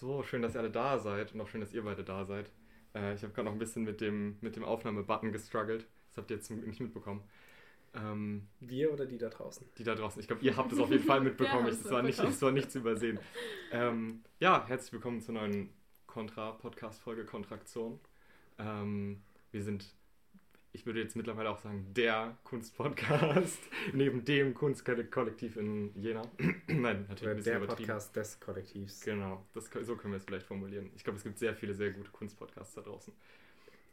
So, schön, dass ihr alle da seid und auch schön, dass ihr beide da seid. Äh, ich habe gerade noch ein bisschen mit dem, mit dem Aufnahmebutton gestruggelt. Das habt ihr jetzt nicht mitbekommen. Ähm, Wir oder die da draußen? Die da draußen. Ich glaube, ihr habt es auf jeden Fall mitbekommen. ja, es, war nicht, war nicht zu übersehen. Ähm, ja, herzlich willkommen zur neuen Contra-Podcast-Folge Kontraktion. Ähm, wir sind ich würde jetzt mittlerweile auch sagen, der Kunstpodcast neben dem Kunstkollektiv in Jena. Nein, natürlich Oder der Podcast des Kollektivs. Genau, das, so können wir es vielleicht formulieren. Ich glaube, es gibt sehr viele sehr gute Kunstpodcasts da draußen.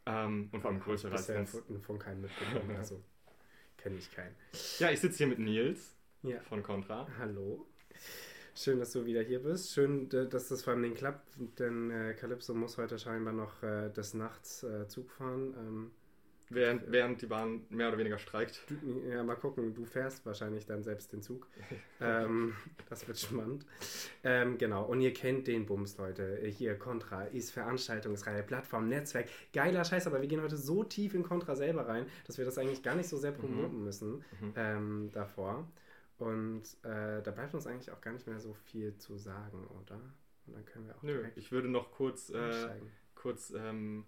Ähm, und vor allem größere als uns. Von, von keinem mitbekommen, also kenne ich keinen. Ja, ich sitze hier mit Nils ja. von Contra. Hallo. Schön, dass du wieder hier bist. Schön, dass das vor allem klappt, denn äh, Calypso muss heute scheinbar noch äh, des Nachts äh, Zug fahren. Ähm, Während, während die Bahn mehr oder weniger streikt. Du, ja, mal gucken. Du fährst wahrscheinlich dann selbst den Zug. ähm, das wird spannend. Ähm, genau. Und ihr kennt den Bums, Leute. Hier, Contra ist Veranstaltungsreihe, Plattform, Netzwerk. Geiler Scheiß, aber wir gehen heute so tief in Contra selber rein, dass wir das eigentlich gar nicht so sehr promoten mhm. müssen mhm. ähm, davor. Und äh, da bleibt uns eigentlich auch gar nicht mehr so viel zu sagen, oder? Und dann können wir auch. Nö, ich würde noch kurz, äh, kurz ähm,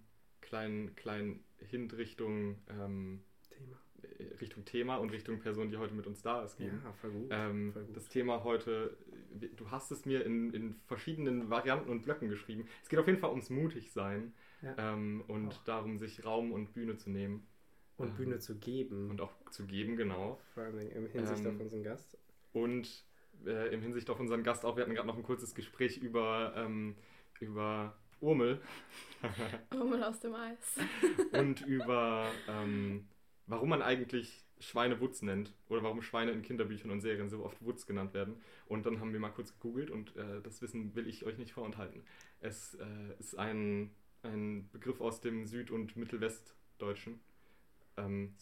kleinen, kleinen Hint Richtung ähm, Thema. Äh, Richtung Thema und Richtung Person, die heute mit uns da ist, geben. Ja, voll gut, ähm, voll gut. Das Thema heute, du hast es mir in, in verschiedenen Varianten und Blöcken geschrieben. Es geht auf jeden Fall ums Mutigsein ja. ähm, und auch. darum, sich Raum und Bühne zu nehmen. Und ähm, Bühne zu geben. Und auch zu geben, genau. Vor allem im Hinsicht auf ähm, unseren Gast. Und äh, im Hinsicht auf unseren Gast auch, wir hatten gerade noch ein kurzes Gespräch über, ähm, über Urmel. Urmel aus dem Eis. und über, ähm, warum man eigentlich Schweine Wutz nennt oder warum Schweine in Kinderbüchern und Serien so oft Wutz genannt werden. Und dann haben wir mal kurz gegoogelt und äh, das Wissen will ich euch nicht vorenthalten. Es äh, ist ein, ein Begriff aus dem Süd- und Mittelwestdeutschen. Ähm,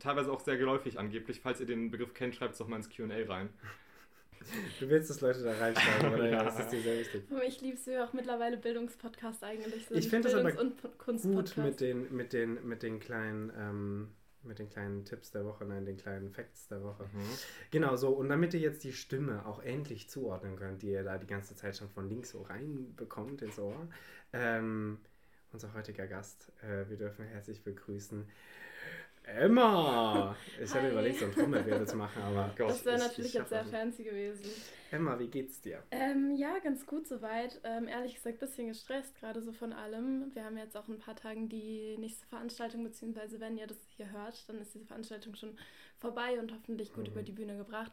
teilweise auch sehr geläufig angeblich. Falls ihr den Begriff kennt, schreibt es doch mal ins QA rein. Du willst, dass Leute da reinschreiben, oder? ja, das ist dir sehr wichtig. Ich liebe es ja auch mittlerweile Bildungspodcasts eigentlich. Sind. Ich finde das aber gut mit den, mit den, mit den kleinen... Ähm, mit den kleinen Tipps der Woche, nein, den kleinen Facts der Woche. Mhm. Genau so, und damit ihr jetzt die Stimme auch endlich zuordnen könnt, die ihr da die ganze Zeit schon von links so reinbekommt ins Ohr, ähm, unser heutiger Gast, äh, wir dürfen herzlich begrüßen Emma! Ich hatte überlegt, so ein Trommelwirbel zu machen, aber. Gott, das wäre natürlich jetzt sehr fancy gewesen. Emma, wie geht's dir? Ähm, ja, ganz gut soweit. Ähm, ehrlich gesagt, ein bisschen gestresst, gerade so von allem. Wir haben jetzt auch ein paar Tagen die nächste Veranstaltung, beziehungsweise wenn ihr das hier hört, dann ist diese Veranstaltung schon vorbei und hoffentlich gut mhm. über die Bühne gebracht.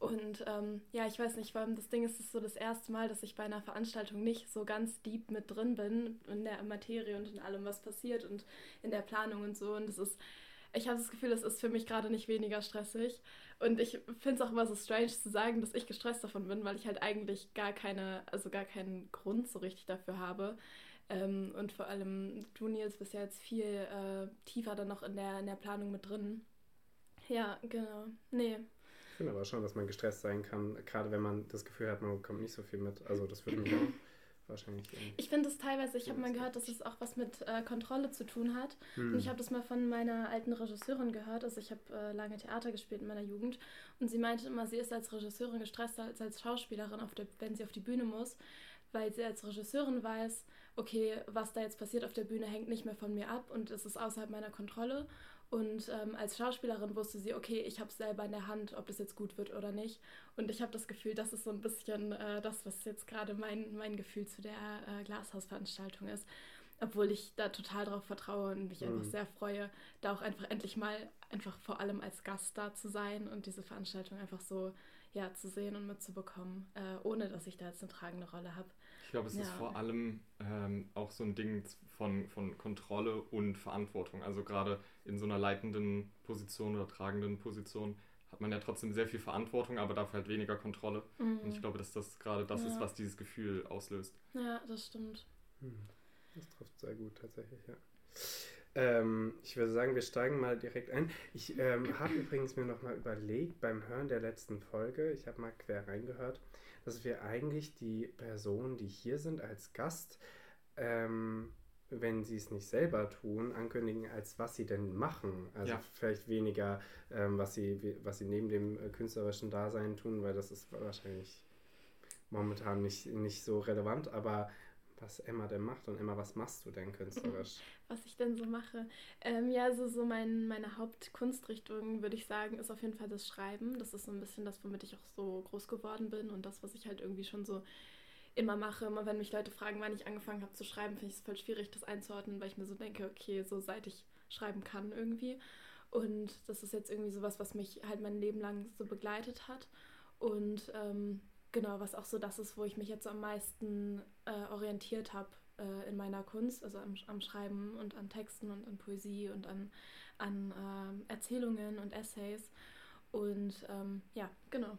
Und ähm, ja, ich weiß nicht, vor allem das Ding ist, es ist so das erste Mal, dass ich bei einer Veranstaltung nicht so ganz deep mit drin bin in der Materie und in allem, was passiert und in der Planung und so. Und das ist ich habe das Gefühl, es ist für mich gerade nicht weniger stressig. Und ich finde es auch immer so strange zu sagen, dass ich gestresst davon bin, weil ich halt eigentlich gar keine, also gar keinen Grund so richtig dafür habe. Ähm, und vor allem du, Nils, bist ja jetzt viel äh, tiefer dann noch in der, in der Planung mit drin. Ja, genau. Nee. Ich finde aber schon, dass man gestresst sein kann, gerade wenn man das Gefühl hat, man bekommt nicht so viel mit. Also das würde mich auch wahrscheinlich. Ich finde es teilweise, ich habe mal gehört, dass es auch was mit äh, Kontrolle zu tun hat. Hm. Und ich habe das mal von meiner alten Regisseurin gehört. Also ich habe äh, lange Theater gespielt in meiner Jugend. Und sie meinte immer, sie ist als Regisseurin gestresster als als Schauspielerin, der, wenn sie auf die Bühne muss. Weil sie als Regisseurin weiß, okay, was da jetzt passiert auf der Bühne hängt nicht mehr von mir ab und es ist außerhalb meiner Kontrolle. Und ähm, als Schauspielerin wusste sie, okay, ich habe es selber in der Hand, ob das jetzt gut wird oder nicht. Und ich habe das Gefühl, das ist so ein bisschen äh, das, was jetzt gerade mein, mein Gefühl zu der äh, Glashausveranstaltung ist. Obwohl ich da total drauf vertraue und mich mhm. einfach sehr freue, da auch einfach endlich mal einfach vor allem als Gast da zu sein und diese Veranstaltung einfach so ja, zu sehen und mitzubekommen, äh, ohne dass ich da jetzt eine tragende Rolle habe. Ich glaube, es ja. ist vor allem ähm, auch so ein Ding von, von Kontrolle und Verantwortung. Also gerade in so einer leitenden Position oder tragenden Position hat man ja trotzdem sehr viel Verantwortung, aber dafür halt weniger Kontrolle. Mhm. Und ich glaube, dass das gerade das ja. ist, was dieses Gefühl auslöst. Ja, das stimmt. Hm. Das trifft sehr gut tatsächlich, ja. Ähm, ich würde sagen, wir steigen mal direkt ein. Ich ähm, habe übrigens mir nochmal überlegt beim Hören der letzten Folge, ich habe mal quer reingehört, dass wir eigentlich die Personen, die hier sind als Gast, ähm, wenn sie es nicht selber tun, ankündigen, als was sie denn machen. Also ja. vielleicht weniger, ähm, was, sie, was sie neben dem äh, künstlerischen Dasein tun, weil das ist wahrscheinlich momentan nicht, nicht so relevant, aber was Emma denn macht und Emma, was machst du denn künstlerisch? Was ich denn so mache? Ähm, ja, also so mein, meine Hauptkunstrichtung, würde ich sagen, ist auf jeden Fall das Schreiben. Das ist so ein bisschen das, womit ich auch so groß geworden bin und das, was ich halt irgendwie schon so immer mache. Immer wenn mich Leute fragen, wann ich angefangen habe zu schreiben, finde ich es voll schwierig, das einzuordnen, weil ich mir so denke, okay, so seit ich schreiben kann irgendwie. Und das ist jetzt irgendwie sowas, was mich halt mein Leben lang so begleitet hat. Und ähm, genau, was auch so das ist, wo ich mich jetzt so am meisten äh, orientiert habe äh, in meiner Kunst, also am, am, Schreiben und an Texten und an Poesie und an, an äh, Erzählungen und Essays. Und ähm, ja, genau.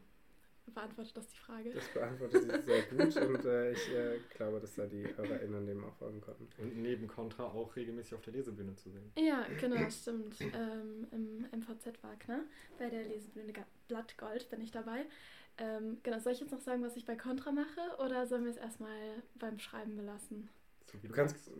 Beantwortet das die Frage? Das beantwortet sie sehr gut und äh, ich äh, glaube, dass da die HörerInnen dem auch folgen konnten. Und neben Contra auch regelmäßig auf der Lesebühne zu sehen. Ja, genau, stimmt. ähm, Im MVZ Wagner, bei der Lesebühne Blattgold bin ich dabei. Ähm, genau, soll ich jetzt noch sagen, was ich bei Contra mache oder sollen wir es erstmal beim Schreiben belassen? So du kannst.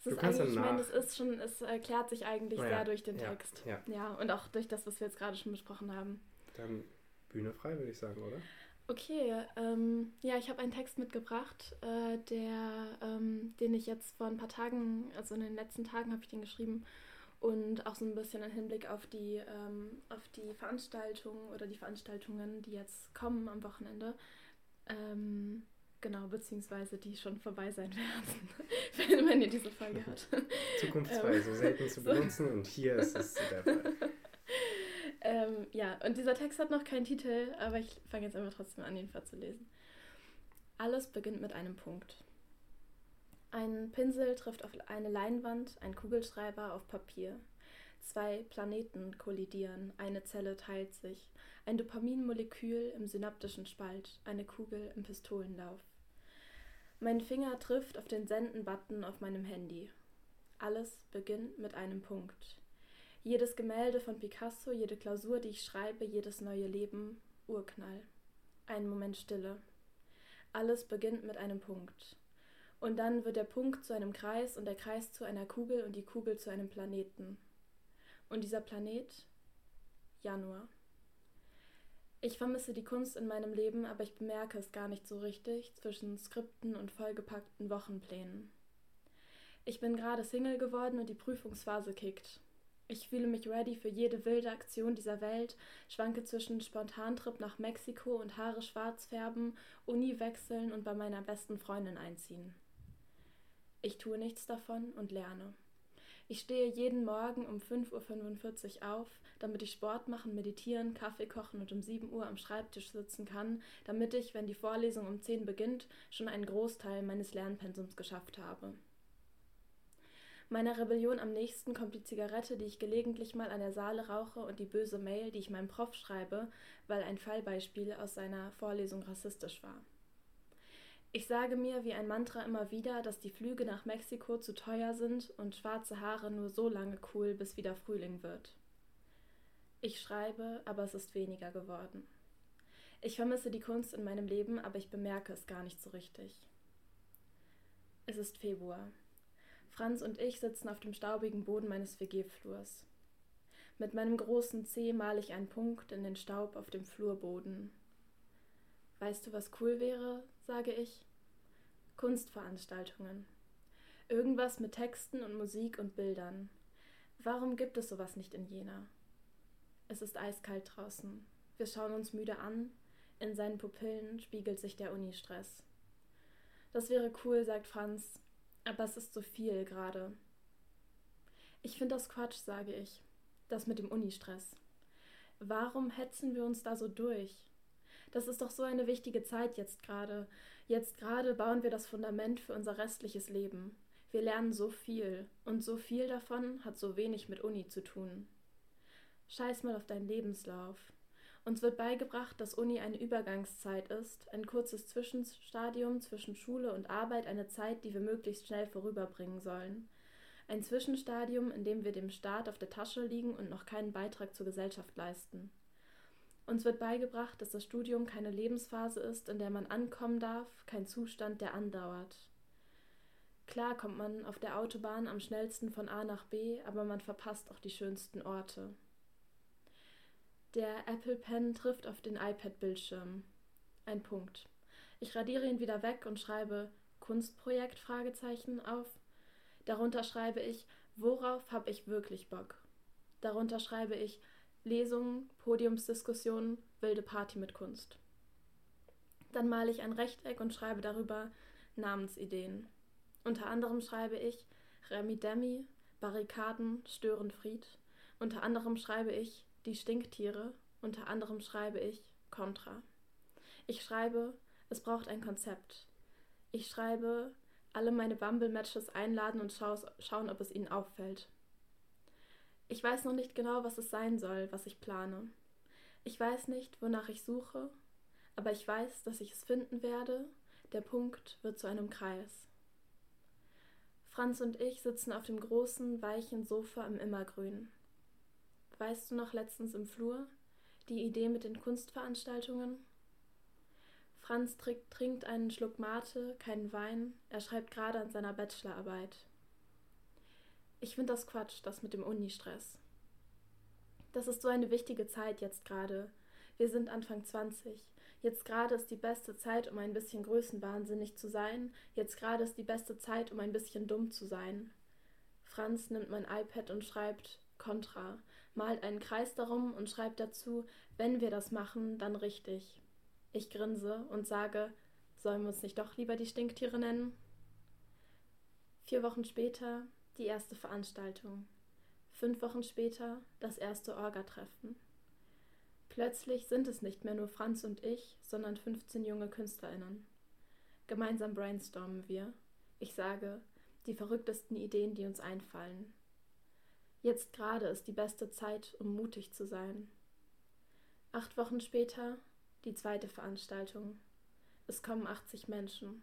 Es ist eigentlich, ich meine, es ist schon, es erklärt sich eigentlich ja, sehr durch den ja, Text. Ja. ja, und auch durch das, was wir jetzt gerade schon besprochen haben. Dann Bühne frei, würde ich sagen, oder? Okay, ähm, ja, ich habe einen Text mitgebracht, äh, der, ähm, den ich jetzt vor ein paar Tagen, also in den letzten Tagen habe ich den geschrieben und auch so ein bisschen im Hinblick auf die, ähm, auf die Veranstaltungen oder die Veranstaltungen, die jetzt kommen am Wochenende. Ähm, genau, beziehungsweise die schon vorbei sein werden, wenn ihr diese Folge hört. Zukunftsweise, ähm, selten zu benutzen so. und hier ist es der Fall. ähm, ja, und dieser Text hat noch keinen Titel, aber ich fange jetzt einfach trotzdem an, ihn vorzulesen. Alles beginnt mit einem Punkt. Ein Pinsel trifft auf eine Leinwand, ein Kugelschreiber auf Papier. Zwei Planeten kollidieren, eine Zelle teilt sich, ein Dopaminmolekül im synaptischen Spalt, eine Kugel im Pistolenlauf. Mein Finger trifft auf den Senden-Button auf meinem Handy. Alles beginnt mit einem Punkt. Jedes Gemälde von Picasso, jede Klausur, die ich schreibe, jedes neue Leben, Urknall. Ein Moment Stille. Alles beginnt mit einem Punkt. Und dann wird der Punkt zu einem Kreis und der Kreis zu einer Kugel und die Kugel zu einem Planeten. Und dieser Planet? Januar. Ich vermisse die Kunst in meinem Leben, aber ich bemerke es gar nicht so richtig zwischen Skripten und vollgepackten Wochenplänen. Ich bin gerade Single geworden und die Prüfungsphase kickt. Ich fühle mich ready für jede wilde Aktion dieser Welt, schwanke zwischen Spontantrip nach Mexiko und Haare schwarz färben, Uni wechseln und bei meiner besten Freundin einziehen. Ich tue nichts davon und lerne. Ich stehe jeden Morgen um 5.45 Uhr auf, damit ich Sport machen, meditieren, Kaffee kochen und um 7 Uhr am Schreibtisch sitzen kann, damit ich, wenn die Vorlesung um 10 beginnt, schon einen Großteil meines Lernpensums geschafft habe. Meiner Rebellion am nächsten kommt die Zigarette, die ich gelegentlich mal an der Saale rauche und die böse Mail, die ich meinem Prof schreibe, weil ein Fallbeispiel aus seiner Vorlesung rassistisch war. Ich sage mir wie ein Mantra immer wieder, dass die Flüge nach Mexiko zu teuer sind und schwarze Haare nur so lange cool, bis wieder Frühling wird. Ich schreibe, aber es ist weniger geworden. Ich vermisse die Kunst in meinem Leben, aber ich bemerke es gar nicht so richtig. Es ist Februar. Franz und ich sitzen auf dem staubigen Boden meines WG-Flurs. Mit meinem großen Zeh male ich einen Punkt in den Staub auf dem Flurboden. Weißt du, was cool wäre? sage ich. Kunstveranstaltungen. Irgendwas mit Texten und Musik und Bildern. Warum gibt es sowas nicht in Jena? Es ist eiskalt draußen. Wir schauen uns müde an. In seinen Pupillen spiegelt sich der Unistress. Das wäre cool, sagt Franz, aber es ist so viel gerade. Ich finde das Quatsch, sage ich. Das mit dem Unistress. Warum hetzen wir uns da so durch? Das ist doch so eine wichtige Zeit jetzt gerade. Jetzt gerade bauen wir das Fundament für unser restliches Leben. Wir lernen so viel und so viel davon hat so wenig mit Uni zu tun. Scheiß mal auf deinen Lebenslauf. Uns wird beigebracht, dass Uni eine Übergangszeit ist, ein kurzes Zwischenstadium zwischen Schule und Arbeit, eine Zeit, die wir möglichst schnell vorüberbringen sollen. Ein Zwischenstadium, in dem wir dem Staat auf der Tasche liegen und noch keinen Beitrag zur Gesellschaft leisten. Uns wird beigebracht, dass das Studium keine Lebensphase ist, in der man ankommen darf, kein Zustand, der andauert. Klar kommt man auf der Autobahn am schnellsten von A nach B, aber man verpasst auch die schönsten Orte. Der Apple Pen trifft auf den iPad-Bildschirm. Ein Punkt. Ich radiere ihn wieder weg und schreibe Kunstprojekt auf. Darunter schreibe ich, worauf habe ich wirklich Bock? Darunter schreibe ich Lesungen, Podiumsdiskussionen, wilde Party mit Kunst. Dann male ich ein Rechteck und schreibe darüber Namensideen. Unter anderem schreibe ich Remi Demi, Barrikaden, Störenfried. Unter anderem schreibe ich Die Stinktiere. Unter anderem schreibe ich Contra. Ich schreibe, es braucht ein Konzept. Ich schreibe, alle meine Bumble-Matches einladen und schauen, ob es ihnen auffällt. Ich weiß noch nicht genau, was es sein soll, was ich plane. Ich weiß nicht, wonach ich suche, aber ich weiß, dass ich es finden werde. Der Punkt wird zu einem Kreis. Franz und ich sitzen auf dem großen, weichen Sofa im Immergrün. Weißt du noch letztens im Flur die Idee mit den Kunstveranstaltungen? Franz trinkt einen Schluck Mate, keinen Wein, er schreibt gerade an seiner Bachelorarbeit. Ich finde das Quatsch, das mit dem Uni-Stress. Das ist so eine wichtige Zeit jetzt gerade. Wir sind Anfang 20. Jetzt gerade ist die beste Zeit, um ein bisschen größenwahnsinnig zu sein. Jetzt gerade ist die beste Zeit, um ein bisschen dumm zu sein. Franz nimmt mein iPad und schreibt Contra, malt einen Kreis darum und schreibt dazu, wenn wir das machen, dann richtig. Ich grinse und sage, sollen wir uns nicht doch lieber die Stinktiere nennen? Vier Wochen später die erste Veranstaltung. Fünf Wochen später das erste Orga-Treffen. Plötzlich sind es nicht mehr nur Franz und ich, sondern 15 junge KünstlerInnen. Gemeinsam brainstormen wir. Ich sage, die verrücktesten Ideen, die uns einfallen. Jetzt gerade ist die beste Zeit, um mutig zu sein. Acht Wochen später die zweite Veranstaltung. Es kommen 80 Menschen.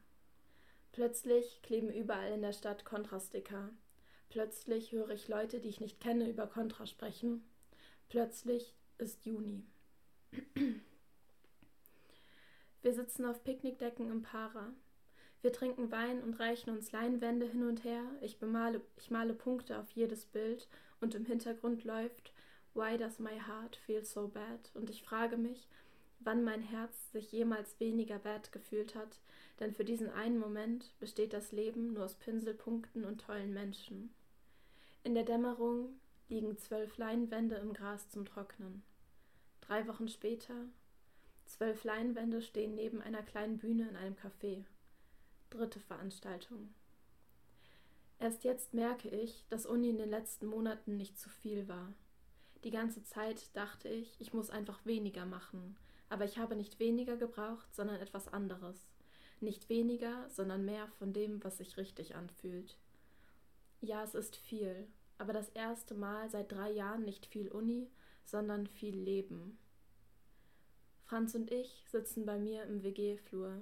Plötzlich kleben überall in der Stadt Kontrasticker. Plötzlich höre ich Leute, die ich nicht kenne, über Kontra sprechen. Plötzlich ist Juni. Wir sitzen auf Picknickdecken im Para. Wir trinken Wein und reichen uns Leinwände hin und her. Ich, bemale, ich male Punkte auf jedes Bild und im Hintergrund läuft Why does my heart feel so bad? Und ich frage mich, wann mein Herz sich jemals weniger bad gefühlt hat, denn für diesen einen Moment besteht das Leben nur aus Pinselpunkten und tollen Menschen. In der Dämmerung liegen zwölf Leinwände im Gras zum Trocknen. Drei Wochen später, zwölf Leinwände stehen neben einer kleinen Bühne in einem Café. Dritte Veranstaltung. Erst jetzt merke ich, dass Uni in den letzten Monaten nicht zu viel war. Die ganze Zeit dachte ich, ich muss einfach weniger machen, aber ich habe nicht weniger gebraucht, sondern etwas anderes. Nicht weniger, sondern mehr von dem, was sich richtig anfühlt. Ja, es ist viel, aber das erste Mal seit drei Jahren nicht viel Uni, sondern viel Leben. Franz und ich sitzen bei mir im WG-Flur.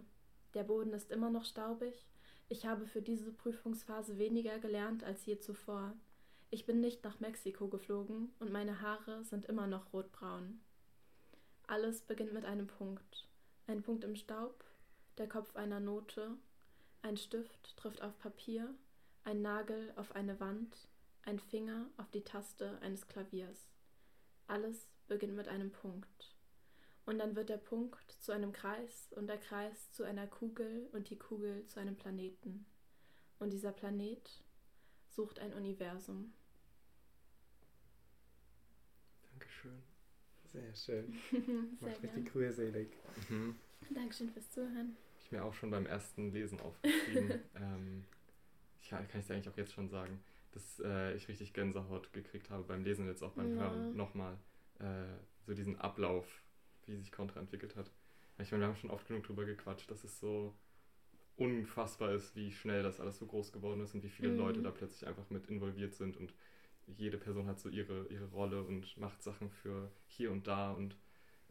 Der Boden ist immer noch staubig. Ich habe für diese Prüfungsphase weniger gelernt als je zuvor. Ich bin nicht nach Mexiko geflogen und meine Haare sind immer noch rotbraun. Alles beginnt mit einem Punkt. Ein Punkt im Staub, der Kopf einer Note, ein Stift trifft auf Papier, ein Nagel auf eine Wand, ein Finger auf die Taste eines Klaviers. Alles beginnt mit einem Punkt. Und dann wird der Punkt zu einem Kreis und der Kreis zu einer Kugel und die Kugel zu einem Planeten. Und dieser Planet sucht ein Universum. Dankeschön. Sehr schön. Sehr Macht richtig rührselig. Mhm. Dankeschön fürs Zuhören. Ich mir auch schon beim ersten Lesen aufgeschrieben. ähm, ich kann ich es eigentlich auch jetzt schon sagen dass äh, ich richtig Gänsehaut gekriegt habe beim Lesen, jetzt auch beim Ja. Hören nochmal. Äh, so diesen Ablauf, wie sich Contra entwickelt hat. Ich meine, wir haben schon oft genug drüber gequatscht, dass es so unfassbar ist, wie schnell das alles so groß geworden ist und wie viele Mhm. Leute da plötzlich einfach mit involviert sind und jede Person hat so ihre, ihre Rolle und macht Sachen für hier und da und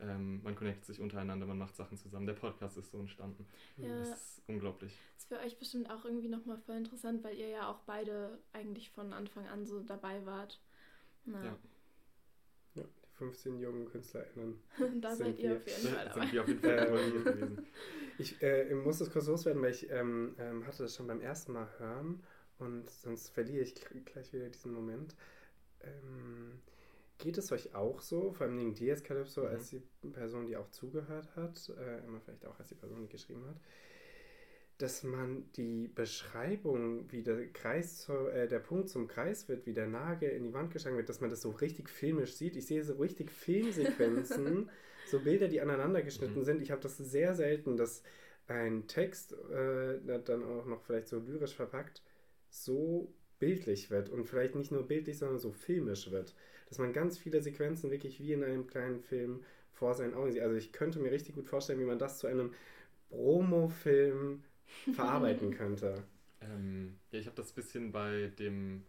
ähm, man connectet sich untereinander, man macht Sachen zusammen. Der Podcast ist so entstanden. Ja. Das ist unglaublich. Ist für euch bestimmt auch irgendwie nochmal voll interessant, weil ihr ja auch beide eigentlich von Anfang an so dabei wart. Na, Ja. Ja, die 15 jungen KünstlerInnen. da Sind seid ihr wir. auf jeden Fall dabei. Sind wir auf jeden Fall Ähm, gewesen. Ich äh, muss das kurz loswerden, weil ich ähm, ähm, hatte das schon beim ersten Mal hören und sonst verliere ich gl- gleich wieder diesen Moment. Ähm, geht es euch auch so, vor allem dir jetzt, Calypso, mhm. als die Person, die auch zugehört hat, äh, immer vielleicht auch als die Person, die geschrieben hat, dass man die Beschreibung, wie der Kreis zu, äh, der Punkt zum Kreis wird, wie der Nagel in die Wand geschlagen wird, dass man das so richtig filmisch sieht. Ich sehe so richtig Filmsequenzen, so Bilder, die aneinander geschnitten mhm. sind. Ich habe das sehr selten, dass ein Text, äh, dann auch noch vielleicht so lyrisch verpackt, so bildlich wird und vielleicht nicht nur bildlich, sondern so filmisch wird. Dass man ganz viele Sequenzen wirklich wie in einem kleinen Film vor seinen Augen sieht. Also ich könnte mir richtig gut vorstellen, wie man das zu einem Promo-Film verarbeiten könnte. Ähm, ja, ich habe das bisschen bei dem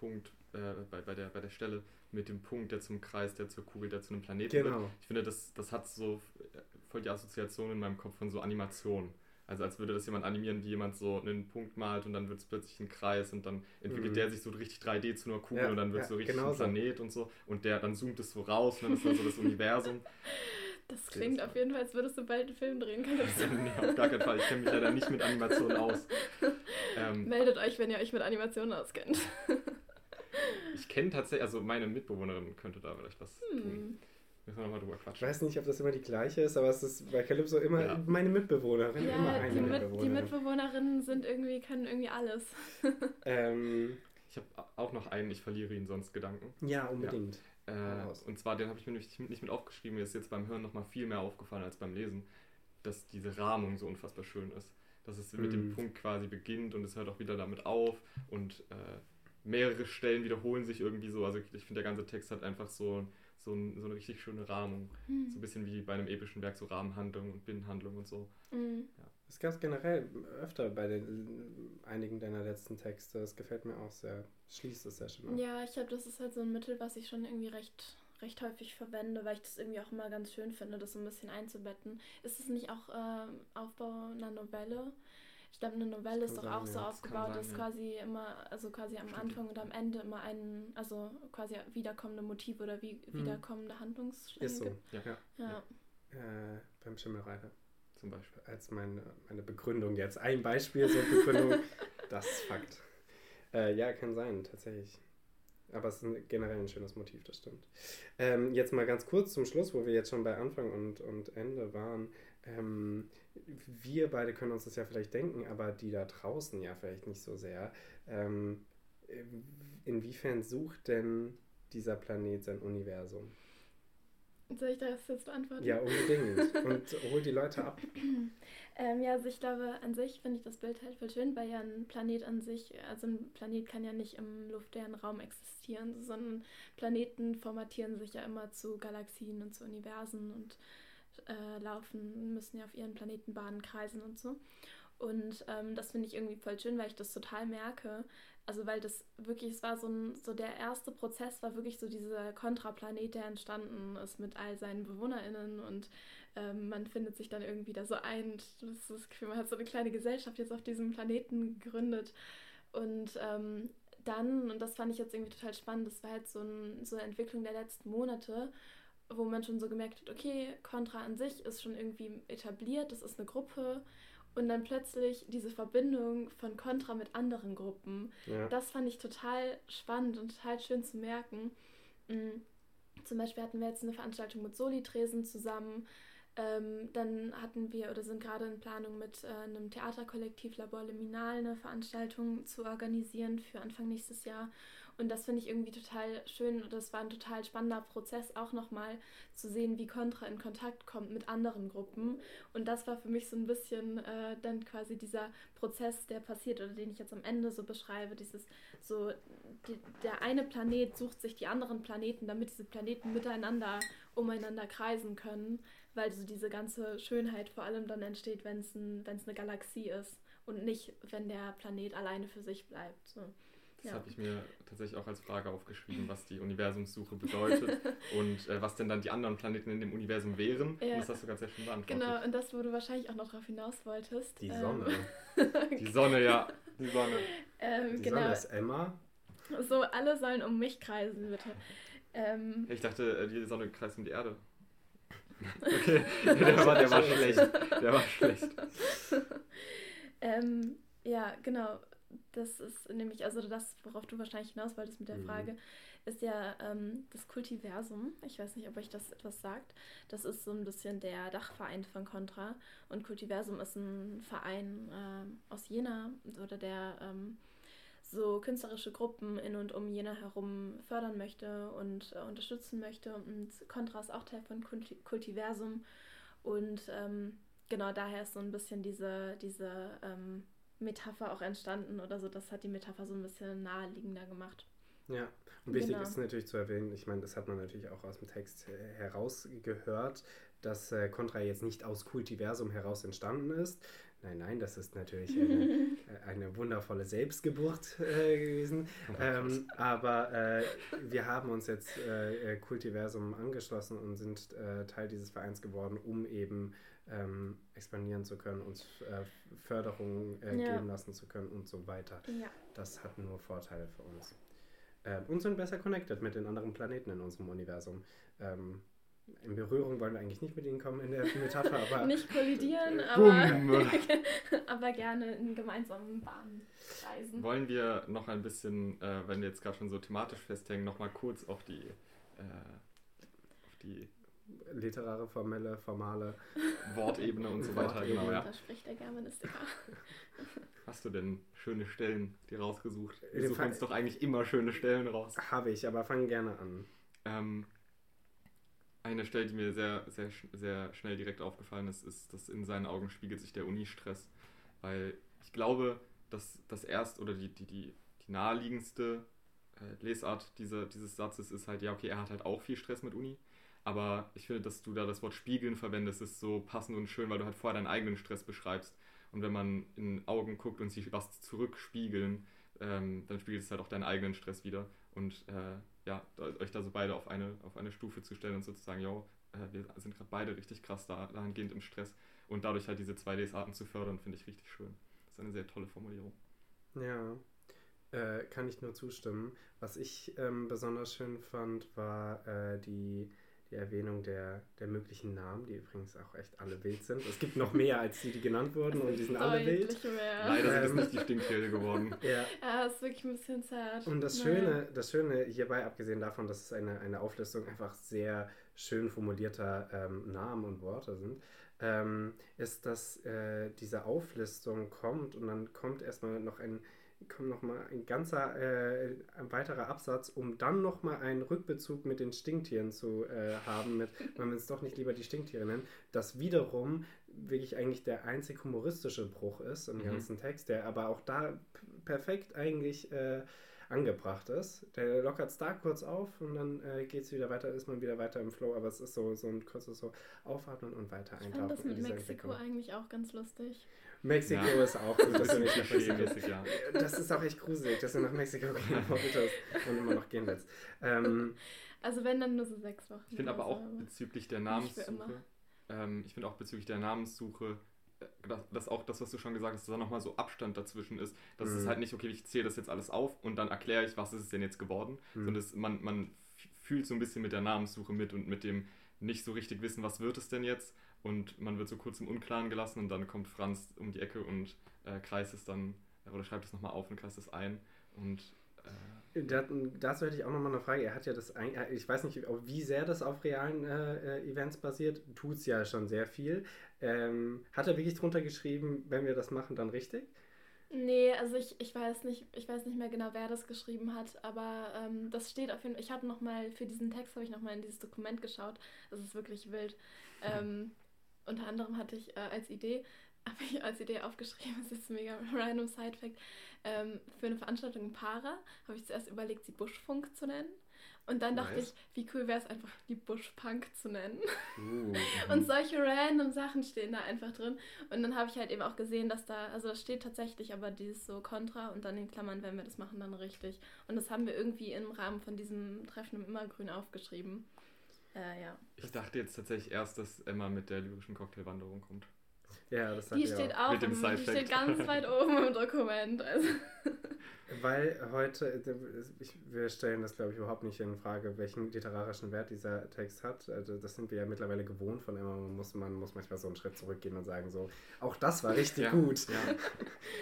Punkt, äh, bei, bei, der, bei der Stelle mit dem Punkt, der zum Kreis, der zur Kugel, der zu einem Planeten genau. wird. Ich finde, das, das hat so äh, voll die Assoziation in meinem Kopf von so Animation. Also als würde das jemand animieren, wie jemand so einen Punkt malt und dann wird es plötzlich ein Kreis und dann entwickelt mhm. der sich so richtig 3D zu einer Kugel ja, und dann wird es ja, so richtig genau ein Planet so. und so und der dann zoomt es so raus und dann ist dann so das Universum. Das klingt auf jeden Fall, als würdest du bald einen Film drehen können. nee, auf gar keinen Fall. Ich kenne mich leider nicht mit Animationen aus. Ähm, Meldet euch, wenn ihr euch mit Animationen auskennt. ich kenne tatsächlich, also meine Mitbewohnerin könnte da vielleicht was hm. tun. Müssen wir nochmal drüber quatschen. Ich weiß nicht, ob das immer die gleiche ist, aber es ist bei Calypso immer ja. meine Mitbewohnerin. Ja, immer eine die, Mitbewohnerin. die Mitbewohnerinnen sind irgendwie, können irgendwie alles. ähm, ich habe auch noch einen, ich verliere ihn sonst Gedanken. Ja, unbedingt. Ja. Äh, und zwar, den habe ich mir nicht, nicht mit aufgeschrieben, mir ist jetzt beim Hören nochmal viel mehr aufgefallen als beim Lesen, dass diese Rahmung so unfassbar schön ist. Dass es mhm. mit dem mhm. Punkt quasi beginnt und es hört auch wieder damit auf und äh, mehrere Stellen wiederholen sich irgendwie so. Also ich finde, der ganze Text hat einfach so so, ein, so eine richtig schöne Rahmung. Mhm. So ein bisschen wie bei einem epischen Werk, so Rahmenhandlung und Binnenhandlung und so. Mhm. Ja. Das gab es generell öfter bei den, einigen deiner letzten Texte. Das gefällt mir auch sehr. Schließt es sehr schön auf. Ja, ich glaube, das ist halt so ein Mittel, was ich schon irgendwie recht, recht häufig verwende, weil ich das irgendwie auch immer ganz schön finde, das so ein bisschen einzubetten. Ist es nicht auch äh, Aufbau einer Novelle? Ich glaube, eine Novelle ist doch sein, auch ja. so aufgebaut, dass quasi immer, also quasi am Stimmt. Anfang und am Ende immer ein, also quasi wiederkommende Motive oder wie, mhm. wiederkommende Handlungsstränge ist so. gibt. Ja. ja. ja. Äh, beim Schimmelreiter zum Beispiel als meine, meine Begründung jetzt. Ein Beispiel zur Begründung, das ist Fakt. Äh, ja, kann sein, tatsächlich. Aber es ist ein, generell ein schönes Motiv, das stimmt. Ähm, jetzt mal ganz kurz zum Schluss, wo wir jetzt schon bei Anfang und, und Ende waren. Ähm, wir beide können uns das ja vielleicht denken, aber die da draußen ja vielleicht nicht so sehr. Ähm, inwiefern sucht denn dieser Planet sein Universum? Soll ich das jetzt beantworten? Ja, unbedingt. Und hol die Leute ab. ähm, ja, also ich glaube, an sich finde ich das Bild halt voll schön, weil ja ein Planet an sich, also ein Planet kann ja nicht im luftleeren Raum existieren, sondern Planeten formatieren sich ja immer zu Galaxien und zu Universen und äh, laufen, müssen ja auf ihren Planetenbahnen kreisen und so. Und ähm, das finde ich irgendwie voll schön, weil ich das total merke. Also weil das wirklich, es war so ein, so der erste Prozess war wirklich so dieser Kontraplanet, der entstanden ist mit all seinen BewohnerInnen und ähm, man findet sich dann irgendwie da so ein. Das ist man hat so eine kleine Gesellschaft jetzt auf diesem Planeten gegründet. Und ähm, dann, und das fand ich jetzt irgendwie total spannend, das war halt so, ein, so eine Entwicklung der letzten Monate, wo man schon so gemerkt hat, okay, Contra an sich ist schon irgendwie etabliert, das ist eine Gruppe. Und dann plötzlich diese Verbindung von Contra mit anderen Gruppen. Ja. Das fand ich total spannend und total schön zu merken. Mhm. Zum Beispiel hatten wir jetzt eine Veranstaltung mit Soli-Tresen zusammen. Ähm, dann hatten wir oder sind gerade in Planung mit äh, einem Theaterkollektiv Labor Liminal eine Veranstaltung zu organisieren für Anfang nächstes Jahr. Und das finde ich irgendwie total schön und das war ein total spannender Prozess, auch nochmal zu sehen, wie Contra in Kontakt kommt mit anderen Gruppen. Und das war für mich so ein bisschen äh, dann quasi dieser Prozess, der passiert oder den ich jetzt am Ende so beschreibe. Dieses so, die, der eine Planet sucht sich die anderen Planeten, damit diese Planeten miteinander umeinander kreisen können, weil so diese ganze Schönheit vor allem dann entsteht, wenn es ein, eine Galaxie ist und nicht, wenn der Planet alleine für sich bleibt. So. Das ja. habe ich mir tatsächlich auch als Frage aufgeschrieben, was die Universumssuche bedeutet und äh, was denn dann die anderen Planeten in dem Universum wären. Ja. Und das hast du ganz sehr schön beantwortet. Genau, und das, wo du wahrscheinlich auch noch darauf hinaus wolltest. Die ähm, Sonne. die Sonne, ja. Die Sonne. Ähm, die genau. Sonne ist Emma. So, alle sollen um mich kreisen, bitte. Ähm, ich dachte, äh, die Sonne kreist um die Erde. Okay, der war, der war schlecht. Der war schlecht. ähm, ja, genau das ist nämlich, also das, worauf du wahrscheinlich hinaus wolltest mit der mhm. Frage, ist ja ähm, das Kultiversum. Ich weiß nicht, ob euch das etwas sagt. Das ist so ein bisschen der Dachverein von Contra. Und Kultiversum ist ein Verein äh, aus Jena oder der ähm, so künstlerische Gruppen in und um Jena herum fördern möchte und äh, unterstützen möchte. Und Contra ist auch Teil von Kulti Kultiversum. Und ähm, genau daher ist so ein bisschen diese, diese ähm, Metapher auch entstanden oder so. Das hat die Metapher so ein bisschen naheliegender gemacht. Ja, und wichtig genau. ist natürlich zu erwähnen, ich meine, das hat man natürlich auch aus dem Text äh, herausgehört, dass äh, Contra jetzt nicht aus Kultiversum heraus entstanden ist. Nein, nein, das ist natürlich eine, äh, eine wundervolle Selbstgeburt äh, gewesen. Oh ähm, aber äh, wir haben uns jetzt äh, Kultiversum angeschlossen und sind Teil dieses Vereins geworden, um eben ähm, expandieren zu können, uns Förderung ja. geben lassen zu können und so weiter. Ja. Das hat nur Vorteile für uns äh, und sind besser connected mit den anderen Planeten in unserem Universum. Ähm, in Berührung wollen wir eigentlich nicht mit ihnen kommen in der Metapher, aber. nicht kollidieren, aber, aber gerne in gemeinsamen Bahnen reisen. Wollen wir noch ein bisschen, äh, wenn wir jetzt gerade schon so thematisch festhängen, nochmal kurz auf die, äh, auf die literare, formelle, formale Wortebene und so weiter. Genau, ja. Da spricht der Germanistiker. Hast du denn schöne Stellen dir rausgesucht? Wir suchen uns doch eigentlich immer schöne Stellen raus. Habe ich, aber fang gerne an. Ähm, eine Stelle, die mir sehr, sehr, sehr schnell direkt aufgefallen ist, ist, dass in seinen Augen spiegelt sich der Uni-Stress. Weil ich glaube, dass das erst oder die, die, die, die naheliegendste äh, Lesart dieser, dieses Satzes ist halt, ja, okay, er hat halt auch viel Stress mit Uni. Aber ich finde, dass du da das Wort spiegeln verwendest, ist so passend und schön, weil du halt vorher deinen eigenen Stress beschreibst. Und wenn man in Augen guckt und sich was zurückspiegeln, ähm, dann spiegelt es halt auch deinen eigenen Stress wieder. Und äh, ja, euch da so beide auf eine, auf eine Stufe zu stellen und sozusagen, ja, äh, wir sind gerade beide richtig krass da, dahingehend im Stress. Und dadurch halt diese zwei Lesarten zu fördern, finde ich richtig schön. Das ist eine sehr tolle Formulierung. Ja, äh, kann ich nur zustimmen. Was ich ähm, besonders schön fand, war äh, die die Erwähnung der, der möglichen Namen, die übrigens auch echt alle wild sind. Es gibt noch mehr als die, die genannt wurden und die sind alle wild. Mehr. Leider sind es ähm, nicht die Stinktiere geworden. Ja. ja, ist wirklich ein bisschen zart. Und das Schöne, das Schöne hierbei, abgesehen davon, dass es eine, eine Auflistung einfach sehr schön formulierter ähm, Namen und Worte sind, ähm, ist, dass äh, diese Auflistung kommt und dann kommt erstmal noch ein kommt nochmal ein ganzer, äh, ein weiterer Absatz, um dann nochmal einen Rückbezug mit den Stinktieren zu äh, haben, mit, wenn wir es doch nicht lieber die Stinktiere nennen, das wiederum wirklich eigentlich der einzig humoristische Bruch ist im mhm. ganzen Text, der aber auch da perfekt eigentlich äh, angebracht ist. Der lockert es da kurz auf und dann äh, geht es wieder weiter, ist man wieder weiter im Flow, aber es ist so, so ein kurzes so Aufatmen und weiter eintauchen. Ich fand das mit Mexiko eigentlich auch ganz lustig. Mexiko ja. ist auch gut. Das, ist ja. das ist auch echt gruselig, dass du nach Mexiko gehen wolltest und immer noch gehen willst. Ähm, also wenn dann nur so sechs Wochen. Ich finde aber auch bezüglich der Namenssuche, ähm, ich finde auch bezüglich der Namenssuche, äh, dass, dass, auch das, was du schon gesagt hast, dass da nochmal so Abstand dazwischen ist. Dass mhm. es halt nicht, okay, ich zähle das jetzt alles auf und dann erkläre ich, was ist es denn jetzt geworden, mhm. sondern es, man, man fühlt so ein bisschen mit der Namenssuche mit und mit dem nicht so richtig wissen, was wird es denn jetzt und man wird so kurz im Unklaren gelassen und dann kommt Franz um die Ecke und äh, kreist es dann äh, oder schreibt es nochmal auf und kreist es ein und äh, da, dazu hätte ich auch nochmal eine Frage. Er hat ja das, äh, ich weiß nicht, wie sehr das auf realen äh, äh Events basiert, tut es ja schon sehr viel. Ähm, hat er wirklich drunter geschrieben, wenn wir das machen, dann richtig? Nee, also ich, ich weiß nicht, ich weiß nicht mehr genau, wer das geschrieben hat, aber ähm, das steht auf jeden Fall. Ich habe nochmal, für diesen Text habe ich nochmal in dieses Dokument geschaut. Das ist wirklich wild. Ähm, unter anderem hatte ich äh, als Idee, habe ich als Idee aufgeschrieben, das ist ein mega random Side-Fact, ähm, für eine Veranstaltung in Para habe ich zuerst überlegt, sie Buschfunk zu nennen. Und dann nice. dachte ich, wie cool wäre es einfach, die Buschpunk zu nennen. Uh, und solche random Sachen stehen da einfach drin. Und dann habe ich halt eben auch gesehen, dass da, also das steht tatsächlich, aber dieses so Kontra und dann in Klammern, wenn wir das machen, dann richtig. Und das haben wir irgendwie im Rahmen von diesem Treffen im Immergrün aufgeschrieben. Äh, ja. Ich dachte jetzt tatsächlich erst, dass Emma mit der lyrischen Cocktailwanderung kommt. Ja, das Die steht auch, mit dem im, die steht ganz weit oben im Dokument. Also. Weil heute, ich, wir stellen das glaube ich überhaupt nicht in Frage, welchen literarischen Wert dieser Text hat. Also das sind wir ja mittlerweile gewohnt von immer. Man muss, man muss manchmal so einen Schritt zurückgehen und sagen so, auch das war richtig ja, gut. Ja.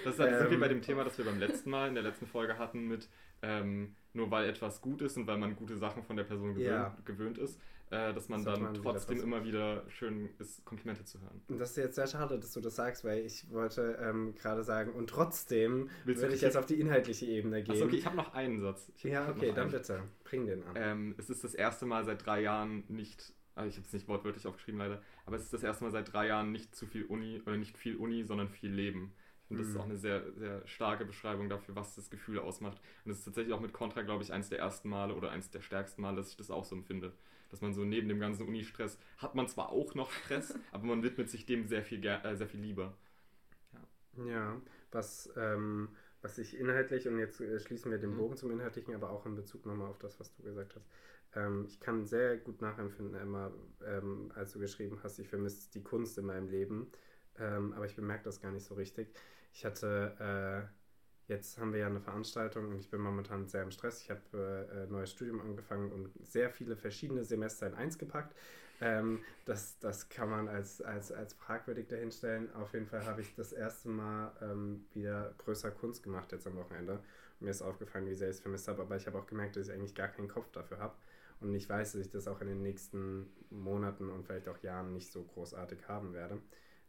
Das ist halt ähm, wie bei dem Thema, das wir beim letzten Mal in der letzten Folge hatten mit ähm, nur weil etwas gut ist und weil man gute Sachen von der Person gewöhnt, ja. gewöhnt ist, äh, dass man dann man trotzdem wieder immer wieder schön ist, Komplimente zu hören. Und das ist jetzt sehr schade, dass du das sagst, weil ich wollte ähm, gerade sagen, und trotzdem würde ich jetzt auf die inhaltliche Ebene gehen. Achso, okay, ich habe noch einen Satz. Ich ja, okay, dann bitte, bring den an. Ähm, es ist das erste Mal seit drei Jahren nicht, also ich habe es nicht wortwörtlich aufgeschrieben leider, aber es ist das erste Mal seit drei Jahren nicht zu viel Uni, oder nicht viel Uni, sondern viel Leben. Und das ist mhm. auch eine sehr, sehr starke Beschreibung dafür, was das Gefühl ausmacht. Und es ist tatsächlich auch mit Contra, glaube ich, eins der ersten Male oder eins der stärksten Male, dass ich das auch so empfinde dass man so neben dem ganzen Uni-Stress hat man zwar auch noch Stress, aber man widmet sich dem sehr viel, äh, sehr viel lieber. Ja, ja was, ähm, was ich inhaltlich, und jetzt äh, schließen wir den mhm. Bogen zum Inhaltlichen, aber auch in Bezug nochmal auf das, was du gesagt hast. Ähm, ich kann sehr gut nachempfinden, Emma, ähm, als du geschrieben hast, ich vermisse die Kunst in meinem Leben, ähm, aber ich bemerke das gar nicht so richtig. Ich hatte. Äh, Jetzt haben wir ja eine Veranstaltung und ich bin momentan sehr im Stress. Ich habe äh, ein neues Studium angefangen und sehr viele verschiedene Semester in eins gepackt. Ähm, das, das kann man als, als, als fragwürdig dahinstellen. Auf jeden Fall habe ich das erste Mal ähm, wieder größer Kunst gemacht jetzt am Wochenende. Und mir ist aufgefallen, wie sehr ich es vermisst habe, aber ich habe auch gemerkt, dass ich eigentlich gar keinen Kopf dafür habe. Und ich weiß, dass ich das auch in den nächsten Monaten und vielleicht auch Jahren nicht so großartig haben werde